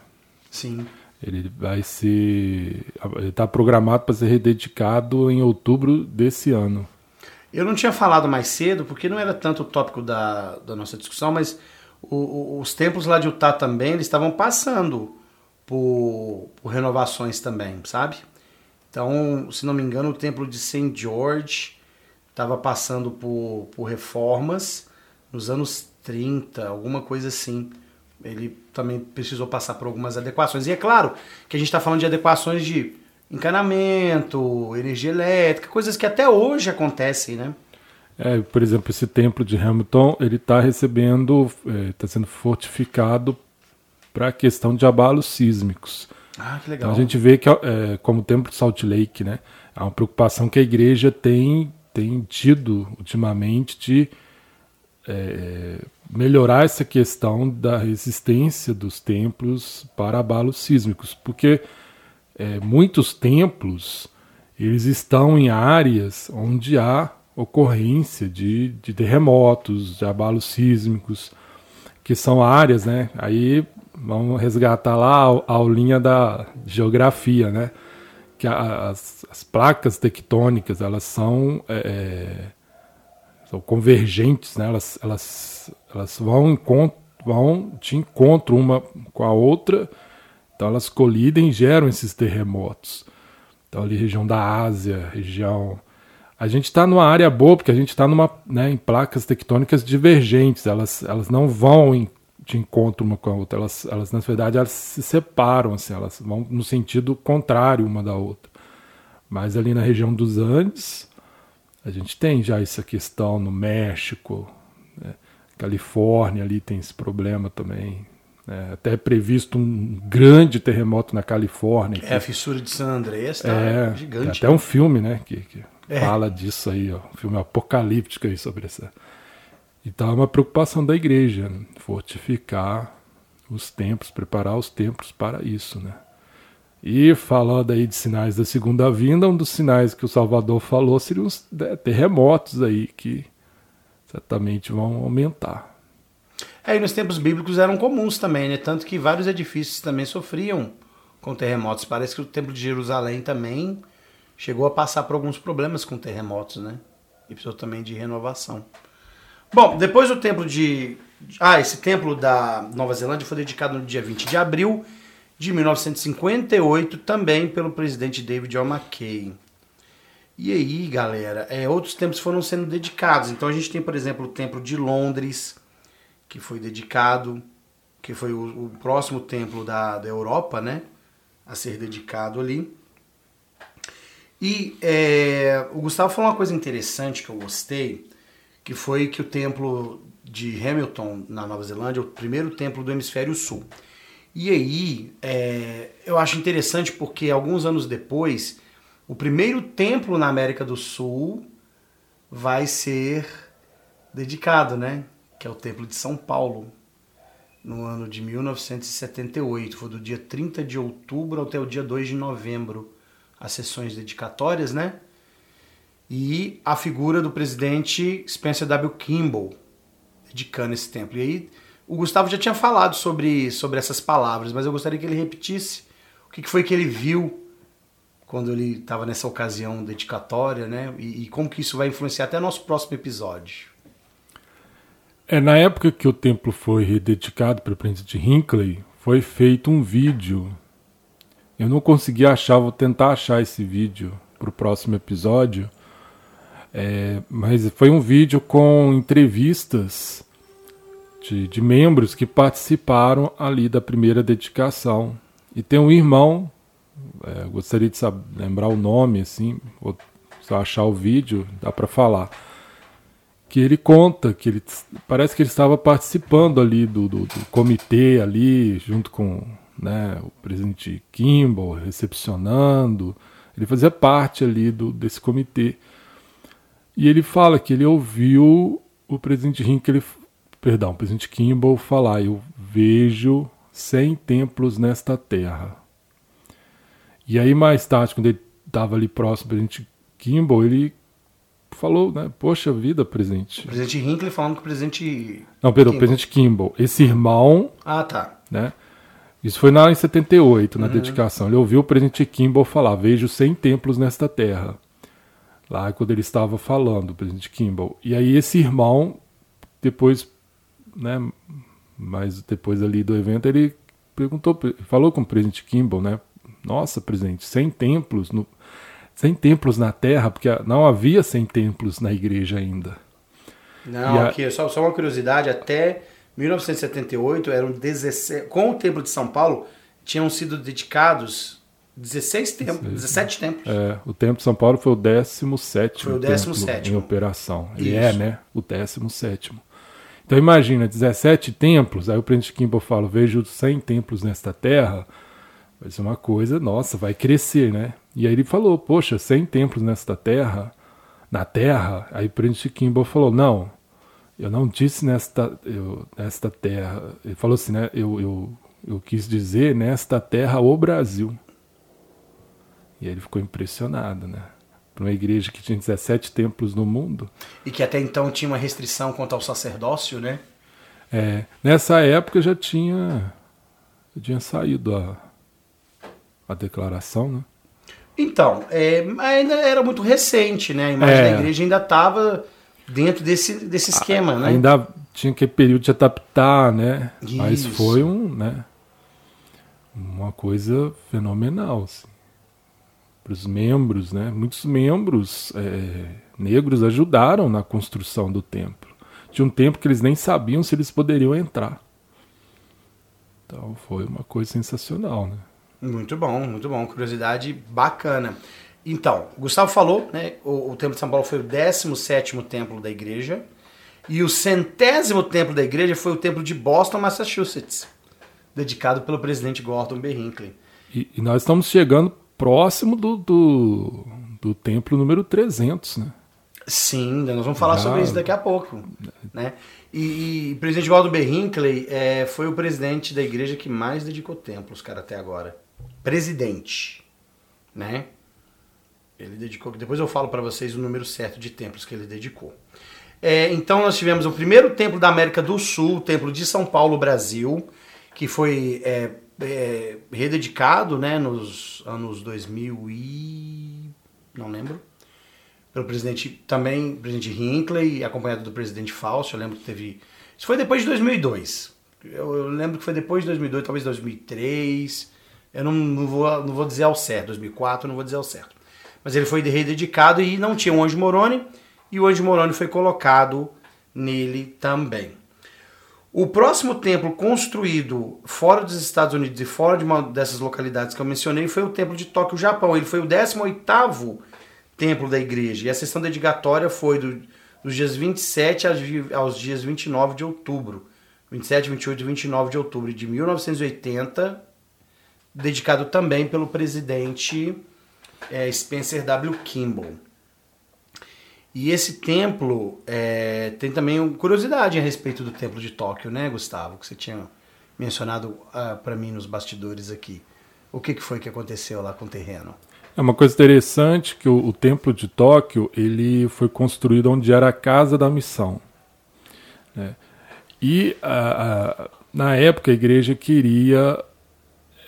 A: Sim.
B: Ele vai ser. Está programado para ser rededicado em outubro desse ano.
A: Eu não tinha falado mais cedo, porque não era tanto o tópico da, da nossa discussão, mas o, o, os templos lá de Utah também, eles estavam passando por, por, renovações também, sabe? Então, se não me engano, o templo de St. George estava passando por, por reformas nos anos 30, alguma coisa assim. Ele também precisou passar por algumas adequações. E é claro que a gente está falando de adequações de encanamento, energia elétrica, coisas que até hoje acontecem, né?
B: É, por exemplo, esse templo de Hamilton, ele está recebendo, está é, sendo fortificado para a questão de abalos sísmicos.
A: Ah, que legal.
B: Então a gente vê que, é, como o templo de Salt Lake, né, há uma preocupação que a igreja tem, tem tido ultimamente de é, melhorar essa questão da resistência dos templos para abalos sísmicos, porque é, muitos templos eles estão em áreas onde há ocorrência de, de terremotos, de abalos sísmicos, que são áreas, né? Aí vamos resgatar lá a aulinha da geografia, né? Que as, as placas tectônicas elas são, é, é, são convergentes, né? Elas, elas, elas vão, vão de encontro uma com a outra, então elas colidem e geram esses terremotos. Então ali região da Ásia, região a gente está numa área boa porque a gente está né, em placas tectônicas divergentes. Elas, elas não vão em, de encontro uma com a outra. Elas, elas na verdade elas se separam, assim, elas vão no sentido contrário uma da outra. Mas ali na região dos Andes a gente tem já essa questão no México, né, Califórnia ali tem esse problema também. É, até é previsto um grande terremoto na Califórnia.
A: É, a fissura de San Andreas tá é, gigante.
B: Tem até um filme, né, que, que é. fala disso aí, ó, um filme apocalíptico aí sobre essa. Então é uma preocupação da igreja, né? fortificar os templos, preparar os templos para isso, né? E falando aí de sinais da segunda vinda, um dos sinais que o Salvador falou seriam os né, terremotos aí que certamente vão aumentar.
A: É, e nos tempos bíblicos eram comuns também, né? Tanto que vários edifícios também sofriam com terremotos. Parece que o Templo de Jerusalém também chegou a passar por alguns problemas com terremotos, né? E precisou também de renovação. Bom, depois o templo de. Ah, esse templo da Nova Zelândia foi dedicado no dia 20 de abril de 1958, também pelo presidente David John McKay. E aí, galera, é, outros templos foram sendo dedicados. Então a gente tem, por exemplo, o templo de Londres, que foi dedicado, que foi o, o próximo templo da, da Europa, né? A ser dedicado ali. E é, o Gustavo falou uma coisa interessante que eu gostei, que foi que o templo de Hamilton, na Nova Zelândia, é o primeiro templo do hemisfério sul. E aí, é, eu acho interessante porque alguns anos depois, o primeiro templo na América do Sul vai ser dedicado, né? Que é o Templo de São Paulo, no ano de 1978. Foi do dia 30 de outubro até o dia 2 de novembro as sessões dedicatórias, né? E a figura do presidente Spencer W. Kimball, dedicando esse templo. E aí, o Gustavo já tinha falado sobre, sobre essas palavras, mas eu gostaria que ele repetisse o que foi que ele viu quando ele estava nessa ocasião dedicatória, né? E, e, como que isso vai influenciar até nosso próximo episódio.
B: É, na época que o templo foi rededicado para o príncipe Hinckley, foi feito um vídeo eu não consegui achar, vou tentar achar esse vídeo para o próximo episódio. É, mas foi um vídeo com entrevistas de, de, membros que participaram ali da primeira dedicação. E tem um irmão, é, gostaria de saber, lembrar o nome, assim, vou só achar o vídeo, dá para falar. Que ele conta que ele parece que ele estava participando ali do, do, do comitê ali, junto com né, o presidente Kimball recepcionando, ele fazia parte ali do, desse comitê. E ele fala que ele ouviu o presidente perdão, o presidente Kimball falar: Eu vejo 100 templos nesta terra. E aí, mais tarde, quando ele estava ali próximo do presidente Kimball, ele falou, né? Poxa vida, presidente.
A: O presidente Hinckley falando com o presidente.
B: Não, perdão, o presidente Kimball. Esse irmão.
A: Ah, tá.
B: Né? Isso foi na, em 78, na uhum. dedicação. Ele ouviu o presidente Kimball falar: Vejo 100 templos nesta terra. Lá quando ele estava falando, o presidente Kimball. E aí esse irmão, depois, né, mas depois ali do evento, ele perguntou, falou com o presidente Kimball, né? Nossa, presidente, 100 templos, no, 100 templos na terra, porque não havia 100 templos na igreja ainda.
A: Não, a... aqui, só, só uma curiosidade, até 1978 eram 16, com o Templo de São Paulo tinham sido dedicados 16 templos, 17 templos.
B: É, o Templo de São Paulo foi o 17
A: Foi o 17
B: em operação. Ele é, né, o 17 Então imagina, 17 templos, aí o Príncipe Kimball fala, vejo 100 templos nesta terra, vai ser uma coisa, nossa, vai crescer, né? E aí ele falou, poxa, 100 templos nesta terra, na terra, aí o Príncipe Kimball falou, não, eu não disse nesta, eu, nesta terra. Ele falou assim, né? Eu, eu, eu quis dizer nesta terra o Brasil. E ele ficou impressionado, né? Para uma igreja que tinha 17 templos no mundo.
A: E que até então tinha uma restrição quanto ao sacerdócio, né?
B: É, nessa época já tinha, já tinha saído a, a declaração, né?
A: Então, é, ainda era muito recente, né? A imagem é. da igreja ainda estava dentro desse, desse esquema, a, né?
B: Ainda tinha aquele período de adaptar, né? Isso. Mas foi um, né? Uma coisa fenomenal, assim. Para os membros, né? Muitos membros é, negros ajudaram na construção do templo. Tinha um tempo que eles nem sabiam se eles poderiam entrar. Então foi uma coisa sensacional, né?
A: Muito bom, muito bom. Curiosidade bacana. Então, o Gustavo falou, né? O, o Templo de São Paulo foi o 17 templo da igreja. E o centésimo templo da igreja foi o templo de Boston, Massachusetts, dedicado pelo presidente Gordon B. Hinckley.
B: E, e nós estamos chegando próximo do, do, do, templo número 300, né?
A: Sim, nós vamos falar sobre isso daqui a pouco. Né? E, e o presidente Gordon B. Hinckley é, foi o presidente da igreja que mais dedicou templos, cara, até agora presidente, né? Ele dedicou, depois eu falo para vocês o número certo de templos que ele dedicou. É, então nós tivemos o primeiro templo da América do Sul, o templo de São Paulo, Brasil, que foi é, é, rededicado, né, nos anos 2000 e não lembro, pelo presidente também, presidente Hinckley, acompanhado do presidente Fausto. Eu lembro que teve, isso foi depois de 2002. Eu, eu lembro que foi depois de 2002, talvez 2003. Eu não, não, vou, não vou dizer ao certo, 2004 não vou dizer ao certo. Mas ele foi rededicado e não tinha o Anjo Moroni, e o Anjo Moroni foi colocado nele também. O próximo templo construído fora dos Estados Unidos e fora de uma dessas localidades que eu mencionei foi o templo de Tóquio, Japão. Ele foi o 18º templo da igreja. E a sessão dedicatória foi do, dos dias 27 aos, aos dias 29 de outubro. 27, 28 e 29 de outubro de 1980 dedicado também pelo presidente é, Spencer W. Kimball. E esse templo é, tem também curiosidade a respeito do templo de Tóquio, né, Gustavo? Que você tinha mencionado ah, para mim nos bastidores aqui. O que, que foi que aconteceu lá com o terreno?
B: É uma coisa interessante que o, o templo de Tóquio ele foi construído onde era a casa da missão. Né? E uh, uh, na época a igreja queria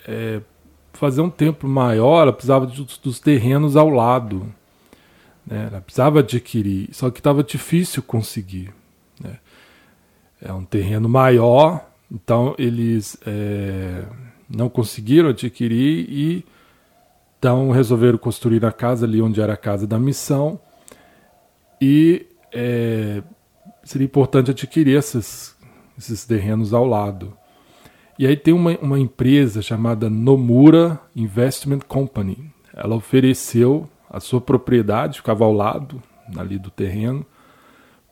B: é, fazer um templo maior, ela precisava dos, dos terrenos ao lado. Né? Ela precisava adquirir, só que estava difícil conseguir. Né? É um terreno maior, então eles é, não conseguiram adquirir e então resolveram construir a casa ali onde era a casa da missão e é, seria importante adquirir esses, esses terrenos ao lado. E aí tem uma, uma empresa chamada Nomura Investment Company. Ela ofereceu a sua propriedade, ficava ao lado ali do terreno,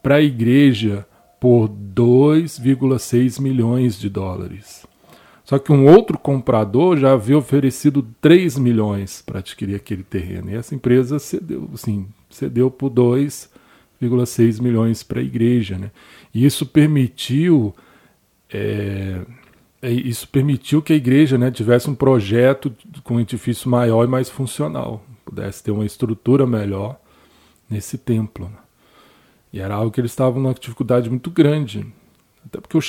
B: para a igreja por 2,6 milhões de dólares. Só que um outro comprador já havia oferecido 3 milhões para adquirir aquele terreno. E essa empresa cedeu, assim, cedeu por 2,6 milhões para a igreja. Né? E isso permitiu é, isso permitiu que a igreja né, tivesse um projeto com um edifício maior e mais funcional, pudesse ter uma estrutura melhor nesse templo. Né? E era algo que eles estavam numa dificuldade muito grande. Até porque o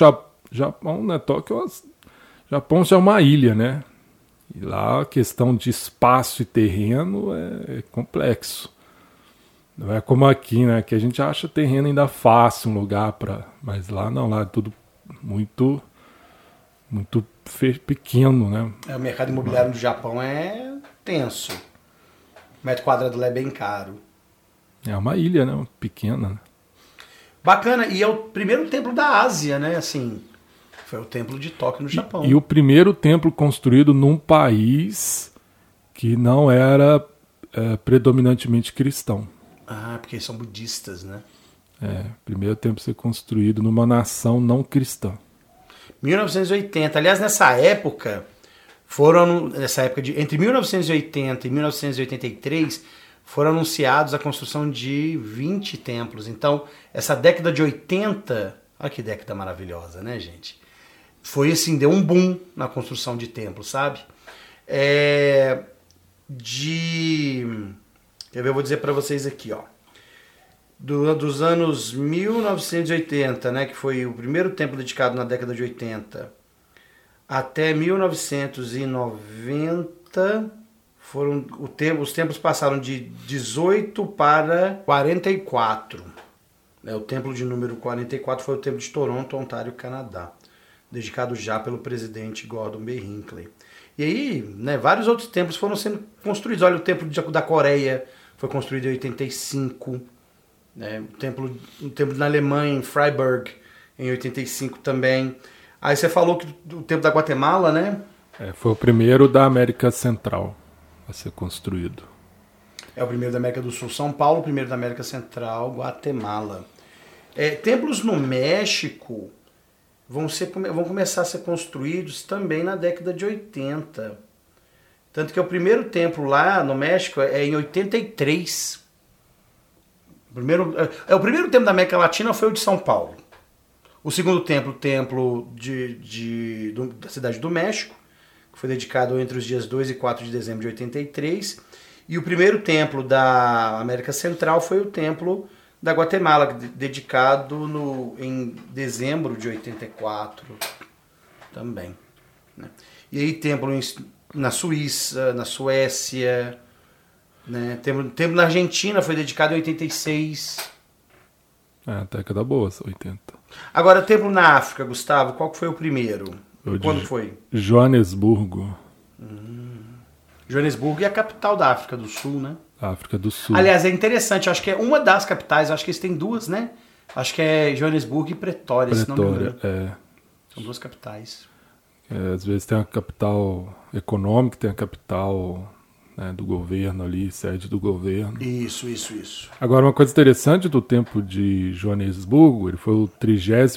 B: Japão, né, Tóquio, Japão já é uma ilha, né? E lá a questão de espaço e terreno é, é complexo. Não é como aqui, né? Que a gente acha terreno ainda fácil, um lugar para. Mas lá não, lá é tudo muito muito pequeno, né?
A: É, o mercado imobiliário do Japão é tenso. O metro quadrado lá é bem caro.
B: É uma ilha, né? Pequena. Né?
A: Bacana. E é o primeiro templo da Ásia, né? Assim, foi o templo de Tóquio no Japão.
B: E, e o primeiro templo construído num país que não era é, predominantemente cristão.
A: Ah, porque são budistas, né?
B: É, primeiro templo ser construído numa nação não cristã.
A: 1980. Aliás, nessa época, foram nessa época de entre 1980 e 1983 foram anunciados a construção de 20 templos. Então, essa década de 80, olha que década maravilhosa, né, gente? Foi assim, deu um boom na construção de templos, sabe? É... de. Eu vou dizer para vocês aqui, ó. Do, dos anos 1980, né, que foi o primeiro templo dedicado na década de 80, até 1990 foram o tempo, os tempos passaram de 18 para 44. Né, o templo de número 44 foi o templo de Toronto, Ontário, Canadá, dedicado já pelo presidente Gordon B. Hinckley. E aí, né, vários outros templos foram sendo construídos. Olha, o templo da Coreia foi construído em 85. Né, o, templo, o templo na Alemanha, em Freiburg, em 85 também. Aí você falou que o templo da Guatemala, né?
B: É, foi o primeiro da América Central a ser construído.
A: É o primeiro da América do Sul, São Paulo, o primeiro da América Central, Guatemala. É, templos no México vão, ser, vão começar a ser construídos também na década de 80. Tanto que o primeiro templo lá no México é em 83. O primeiro, é, o primeiro templo da América Latina foi o de São Paulo. O segundo templo, o templo de, de, do, da cidade do México, que foi dedicado entre os dias 2 e 4 de dezembro de 83. E o primeiro templo da América Central foi o templo da Guatemala, dedicado no, em dezembro de 84 também. Né? E aí templo em, na Suíça, na Suécia, né? templo, templo na Argentina foi dedicado em 86.
B: É, década boa, 80.
A: Agora, templo na África, Gustavo, qual foi o primeiro? O Quando foi?
B: Joanesburgo.
A: Hum. Joanesburgo é a capital da África do Sul, né?
B: África do Sul.
A: Aliás, é interessante, acho que é uma das capitais, acho que eles têm duas, né? Acho que é Joanesburgo e Pretória,
B: Pretória, se não me engano. É.
A: São duas capitais.
B: É, às vezes tem a capital econômica, tem a capital né, do governo ali, sede do governo.
A: Isso, isso, isso.
B: Agora, uma coisa interessante do tempo de Joanesburgo, ele foi o 36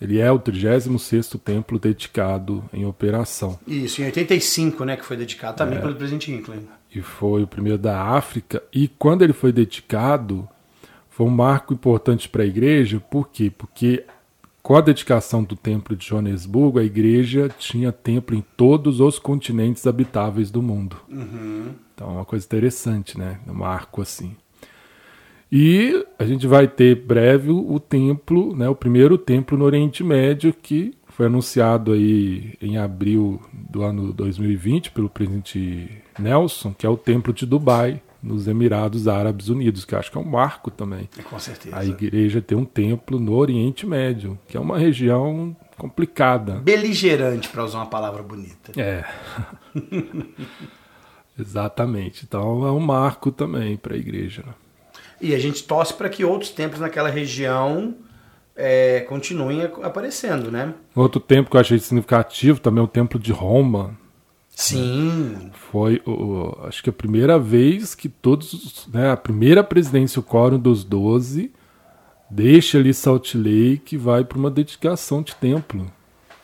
B: ele é o 36 templo dedicado em operação.
A: Isso, em 85, né, que foi dedicado também é. pelo presidente Hinckley
B: e foi o primeiro da África. E quando ele foi dedicado, foi um marco importante para a igreja, por quê? Porque com a dedicação do templo de Joanesburgo, a igreja tinha templo em todos os continentes habitáveis do mundo.
A: Uhum.
B: Então é uma coisa interessante, né? Um marco assim. E a gente vai ter breve o templo, né, o primeiro templo no Oriente Médio que foi anunciado aí em abril do ano 2020 pelo presidente Nelson, que é o Templo de Dubai, nos Emirados Árabes Unidos, que acho que é um marco também.
A: É, com certeza.
B: A igreja tem um templo no Oriente Médio, que é uma região complicada.
A: Beligerante, para usar uma palavra bonita.
B: É. *laughs* Exatamente. Então é um marco também para a igreja.
A: E a gente torce para que outros templos naquela região é, continuem aparecendo, né?
B: Outro templo que eu achei significativo também é o Templo de Roma.
A: Sim.
B: Foi, o, acho que a primeira vez que todos, né, a primeira presidência, o Quórum dos Doze, deixa ali Salt Lake e vai para uma dedicação de templo.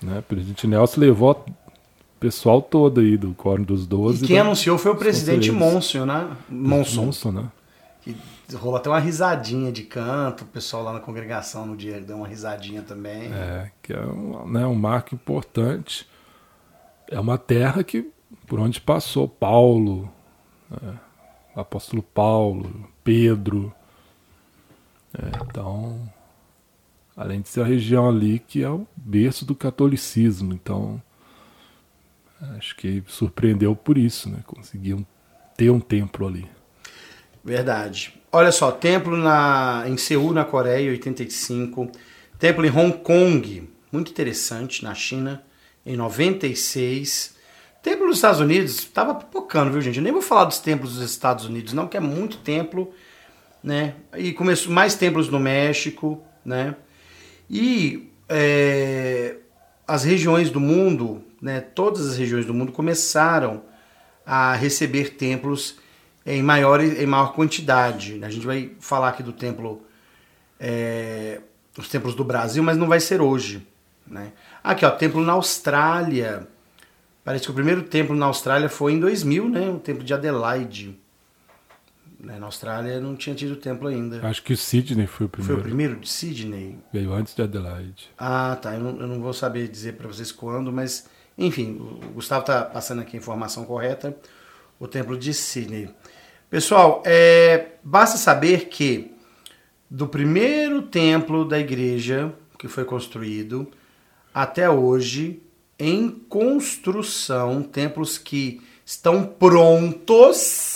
B: Né? O presidente Nelson levou o pessoal todo aí do Quórum dos Doze.
A: E quem anunciou foi o presidente Monson, né?
B: Monson. Monson, né?
A: Que rolou até uma risadinha de canto, o pessoal lá na congregação no dia deu uma risadinha também.
B: É, que é um, né, um marco importante. É uma terra que por onde passou Paulo, né, apóstolo Paulo, Pedro. É, então, além de ser a região ali que é o berço do catolicismo, então acho que surpreendeu por isso, né? Conseguiam ter um templo ali.
A: Verdade. Olha só, templo na, em Seul, na Coreia, 85. Templo em Hong Kong, muito interessante, na China, em 96. Templo nos Estados Unidos, estava pipocando, viu, gente? Eu nem vou falar dos templos dos Estados Unidos, não, que é muito templo, né? E começou mais templos no México, né? E é, as regiões do mundo, né? Todas as regiões do mundo começaram a receber templos em maior, em maior quantidade. A gente vai falar aqui do templo, é, os templos do Brasil, mas não vai ser hoje. Né? Aqui, ó, templo na Austrália. Parece que o primeiro templo na Austrália foi em 2000, né? O templo de Adelaide. Né? Na Austrália não tinha tido templo ainda.
B: Acho que o Sydney foi o primeiro.
A: Foi o primeiro de Sydney?
B: Veio antes de Adelaide.
A: Ah, tá. Eu não, eu não vou saber dizer para vocês quando, mas enfim, o Gustavo tá passando aqui a informação correta. o templo de Sydney. Pessoal, é, basta saber que do primeiro templo da igreja que foi construído até hoje, em construção, templos que estão prontos,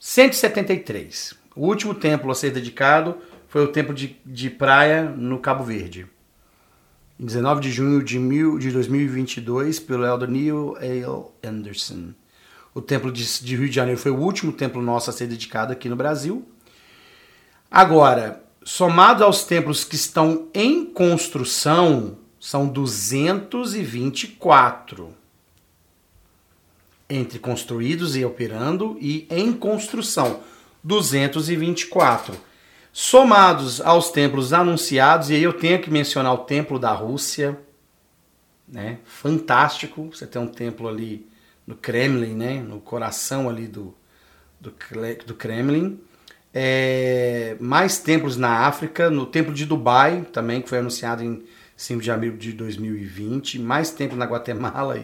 A: 173. O último templo a ser dedicado foi o templo de, de praia no Cabo Verde. Em 19 de junho de, mil, de 2022, pelo elder Neil A. Anderson. O templo de, de Rio de Janeiro foi o último templo nosso a ser dedicado aqui no Brasil. Agora, somado aos templos que estão em construção, são 224 entre construídos e operando e em construção, 224. Somados aos templos anunciados, e aí eu tenho que mencionar o templo da Rússia, né? Fantástico, você tem um templo ali no Kremlin, né? No coração ali do, do, do Kremlin. É, mais templos na África, no templo de Dubai também, que foi anunciado em 5 de abril de 2020. Mais templos na Guatemala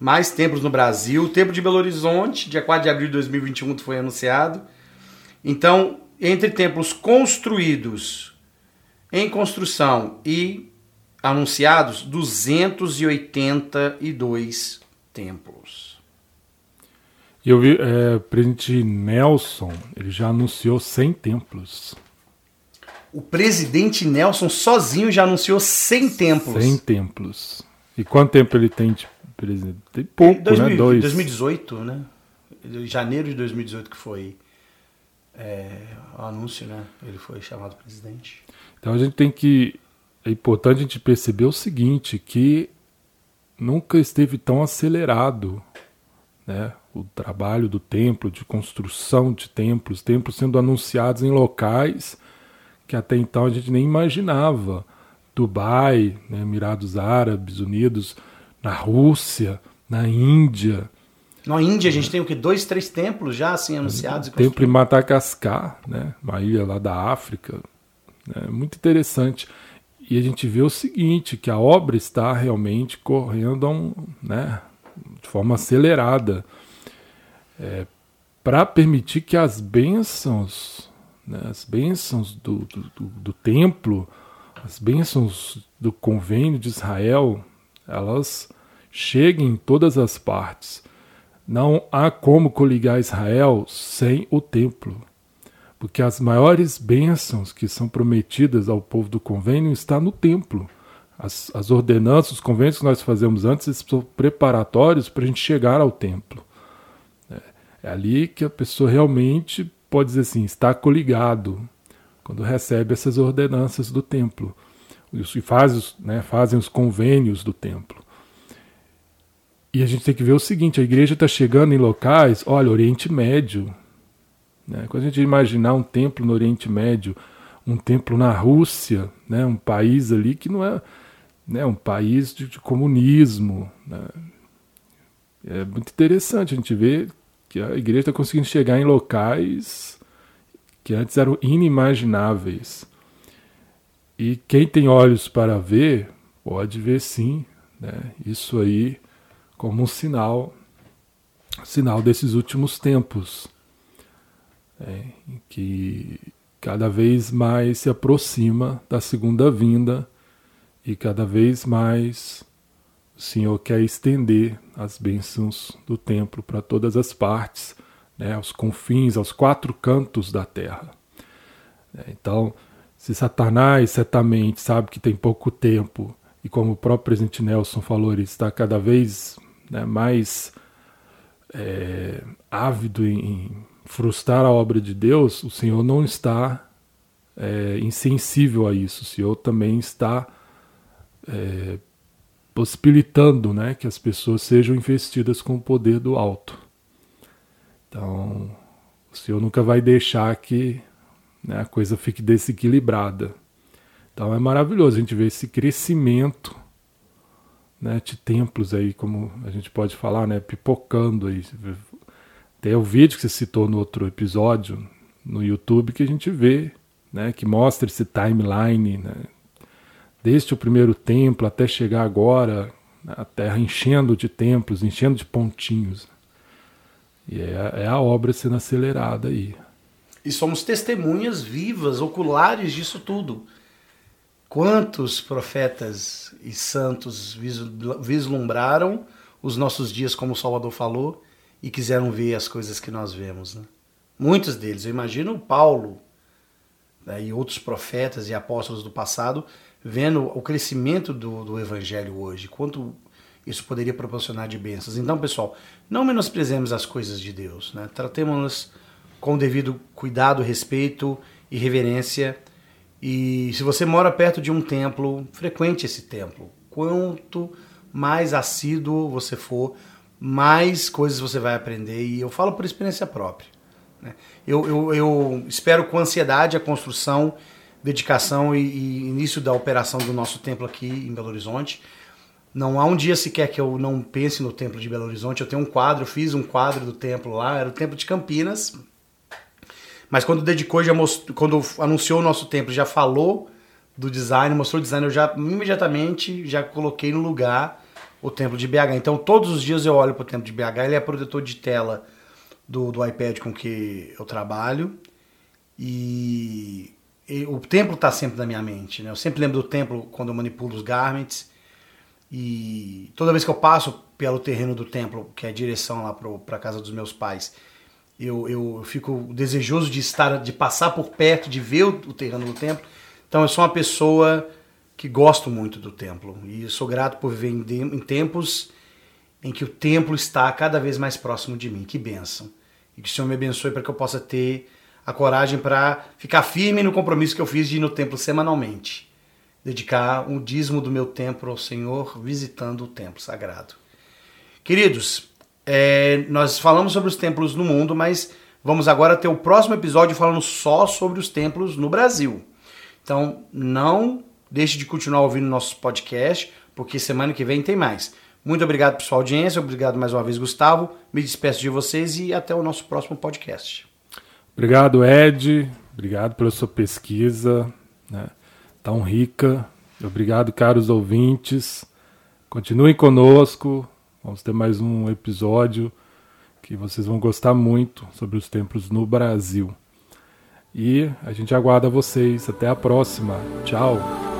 A: mais templos no Brasil. O templo de Belo Horizonte, dia 4 de abril de 2021, foi anunciado. Então, entre templos construídos, em construção e anunciados, 282 templos.
B: Eu vi, é, o presidente Nelson, ele já anunciou 100 templos.
A: O presidente Nelson sozinho já anunciou 100 templos.
B: 100 templos. E quanto tempo ele tem de presidente? Tem pouco, 2000, né? Dois.
A: 2018, né? Janeiro de 2018 que foi é, o anúncio, né? Ele foi chamado presidente.
B: Então a gente tem que. É importante a gente perceber o seguinte, que nunca esteve tão acelerado né, o trabalho do templo, de construção de templos, templos sendo anunciados em locais que até então a gente nem imaginava. Dubai, né, Emirados Árabes Unidos, na Rússia, na Índia.
A: Na Índia a gente tem o que? Dois, três templos já assim anunciados.
B: Templo em Madagascar, né, uma ilha lá da África. Né, muito interessante. E a gente vê o seguinte, que a obra está realmente correndo um, né, de forma acelerada é, para permitir que as bênçãos, né, as bênçãos do, do, do, do templo, as bênçãos do convênio de Israel, elas cheguem em todas as partes. Não há como coligar Israel sem o templo, porque as maiores bênçãos que são prometidas ao povo do convênio estão no templo. As, as ordenanças, os convênios que nós fazemos antes são preparatórios para a gente chegar ao templo. É, ali que a pessoa realmente pode dizer assim, está coligado, quando recebe essas ordenanças do templo. E faz, né, fazem os convênios do templo. E a gente tem que ver o seguinte: a igreja está chegando em locais, olha, Oriente Médio. Né? Quando a gente imaginar um templo no Oriente Médio, um templo na Rússia, né, um país ali que não é né, um país de, de comunismo. Né? É muito interessante a gente ver que a igreja está conseguindo chegar em locais que antes eram inimagináveis. E quem tem olhos para ver, pode ver sim, né? isso aí como um sinal, sinal desses últimos tempos, é, que cada vez mais se aproxima da segunda vinda e cada vez mais o Senhor quer estender as bênçãos do templo para todas as partes, né, aos confins, aos quatro cantos da terra. É, então, se Satanás certamente sabe que tem pouco tempo, e como o próprio presidente Nelson falou, ele está cada vez né, mais é, ávido em, frustrar a obra de Deus, o Senhor não está é, insensível a isso. O Senhor também está é, possibilitando né, que as pessoas sejam investidas com o poder do alto. Então, o Senhor nunca vai deixar que né, a coisa fique desequilibrada. Então é maravilhoso a gente ver esse crescimento né, de templos aí, como a gente pode falar, né, pipocando aí. Tem o vídeo que você citou no outro episódio no YouTube que a gente vê, né, que mostra esse timeline, né, desde o primeiro templo até chegar agora, a terra enchendo de templos, enchendo de pontinhos. E é, é a obra sendo acelerada aí.
A: E somos testemunhas vivas, oculares disso tudo. Quantos profetas e santos vislumbraram os nossos dias, como o Salvador falou, e quiseram ver as coisas que nós vemos. Né? Muitos deles, eu imagino Paulo né, e outros profetas e apóstolos do passado, vendo o crescimento do, do evangelho hoje, quanto isso poderia proporcionar de bênçãos. Então, pessoal, não menosprezemos as coisas de Deus, né? tratemos-nas com o devido cuidado, respeito e reverência. E se você mora perto de um templo, frequente esse templo. Quanto mais assíduo você for, mais coisas você vai aprender. E eu falo por experiência própria. Né? Eu, eu, eu, espero com ansiedade a construção, dedicação e, e início da operação do nosso templo aqui em Belo Horizonte. Não há um dia sequer que eu não pense no templo de Belo Horizonte. Eu tenho um quadro, fiz um quadro do templo lá, era o templo de Campinas. Mas quando dedicou, já mostrou, quando anunciou o nosso templo, já falou do design, mostrou o design, eu já imediatamente já coloquei no lugar o templo de BH. Então todos os dias eu olho para o templo de BH, ele é protetor de tela do, do iPad com que eu trabalho. E o templo está sempre na minha mente. Né? Eu sempre lembro do templo quando eu manipulo os garments. E toda vez que eu passo pelo terreno do templo, que é a direção lá para a casa dos meus pais, eu, eu fico desejoso de estar, de passar por perto, de ver o, o terreno do templo. Então eu sou uma pessoa que gosto muito do templo e sou grato por viver em, em tempos em que o templo está cada vez mais próximo de mim. Que bênção! E que o Senhor me abençoe para que eu possa ter a coragem para ficar firme no compromisso que eu fiz de ir no templo semanalmente dedicar um dízimo do meu tempo ao Senhor, visitando o templo sagrado. Queridos, é, nós falamos sobre os templos no mundo, mas vamos agora ter o próximo episódio falando só sobre os templos no Brasil. Então, não deixe de continuar ouvindo nossos podcasts, porque semana que vem tem mais. Muito obrigado por sua audiência, obrigado mais uma vez, Gustavo. Me despeço de vocês e até o nosso próximo podcast.
B: Obrigado, Ed. Obrigado pela sua pesquisa. Né? tão rica. Obrigado, caros ouvintes. Continuem conosco. Vamos ter mais um episódio que vocês vão gostar muito sobre os templos no Brasil. E a gente aguarda vocês. Até a próxima. Tchau.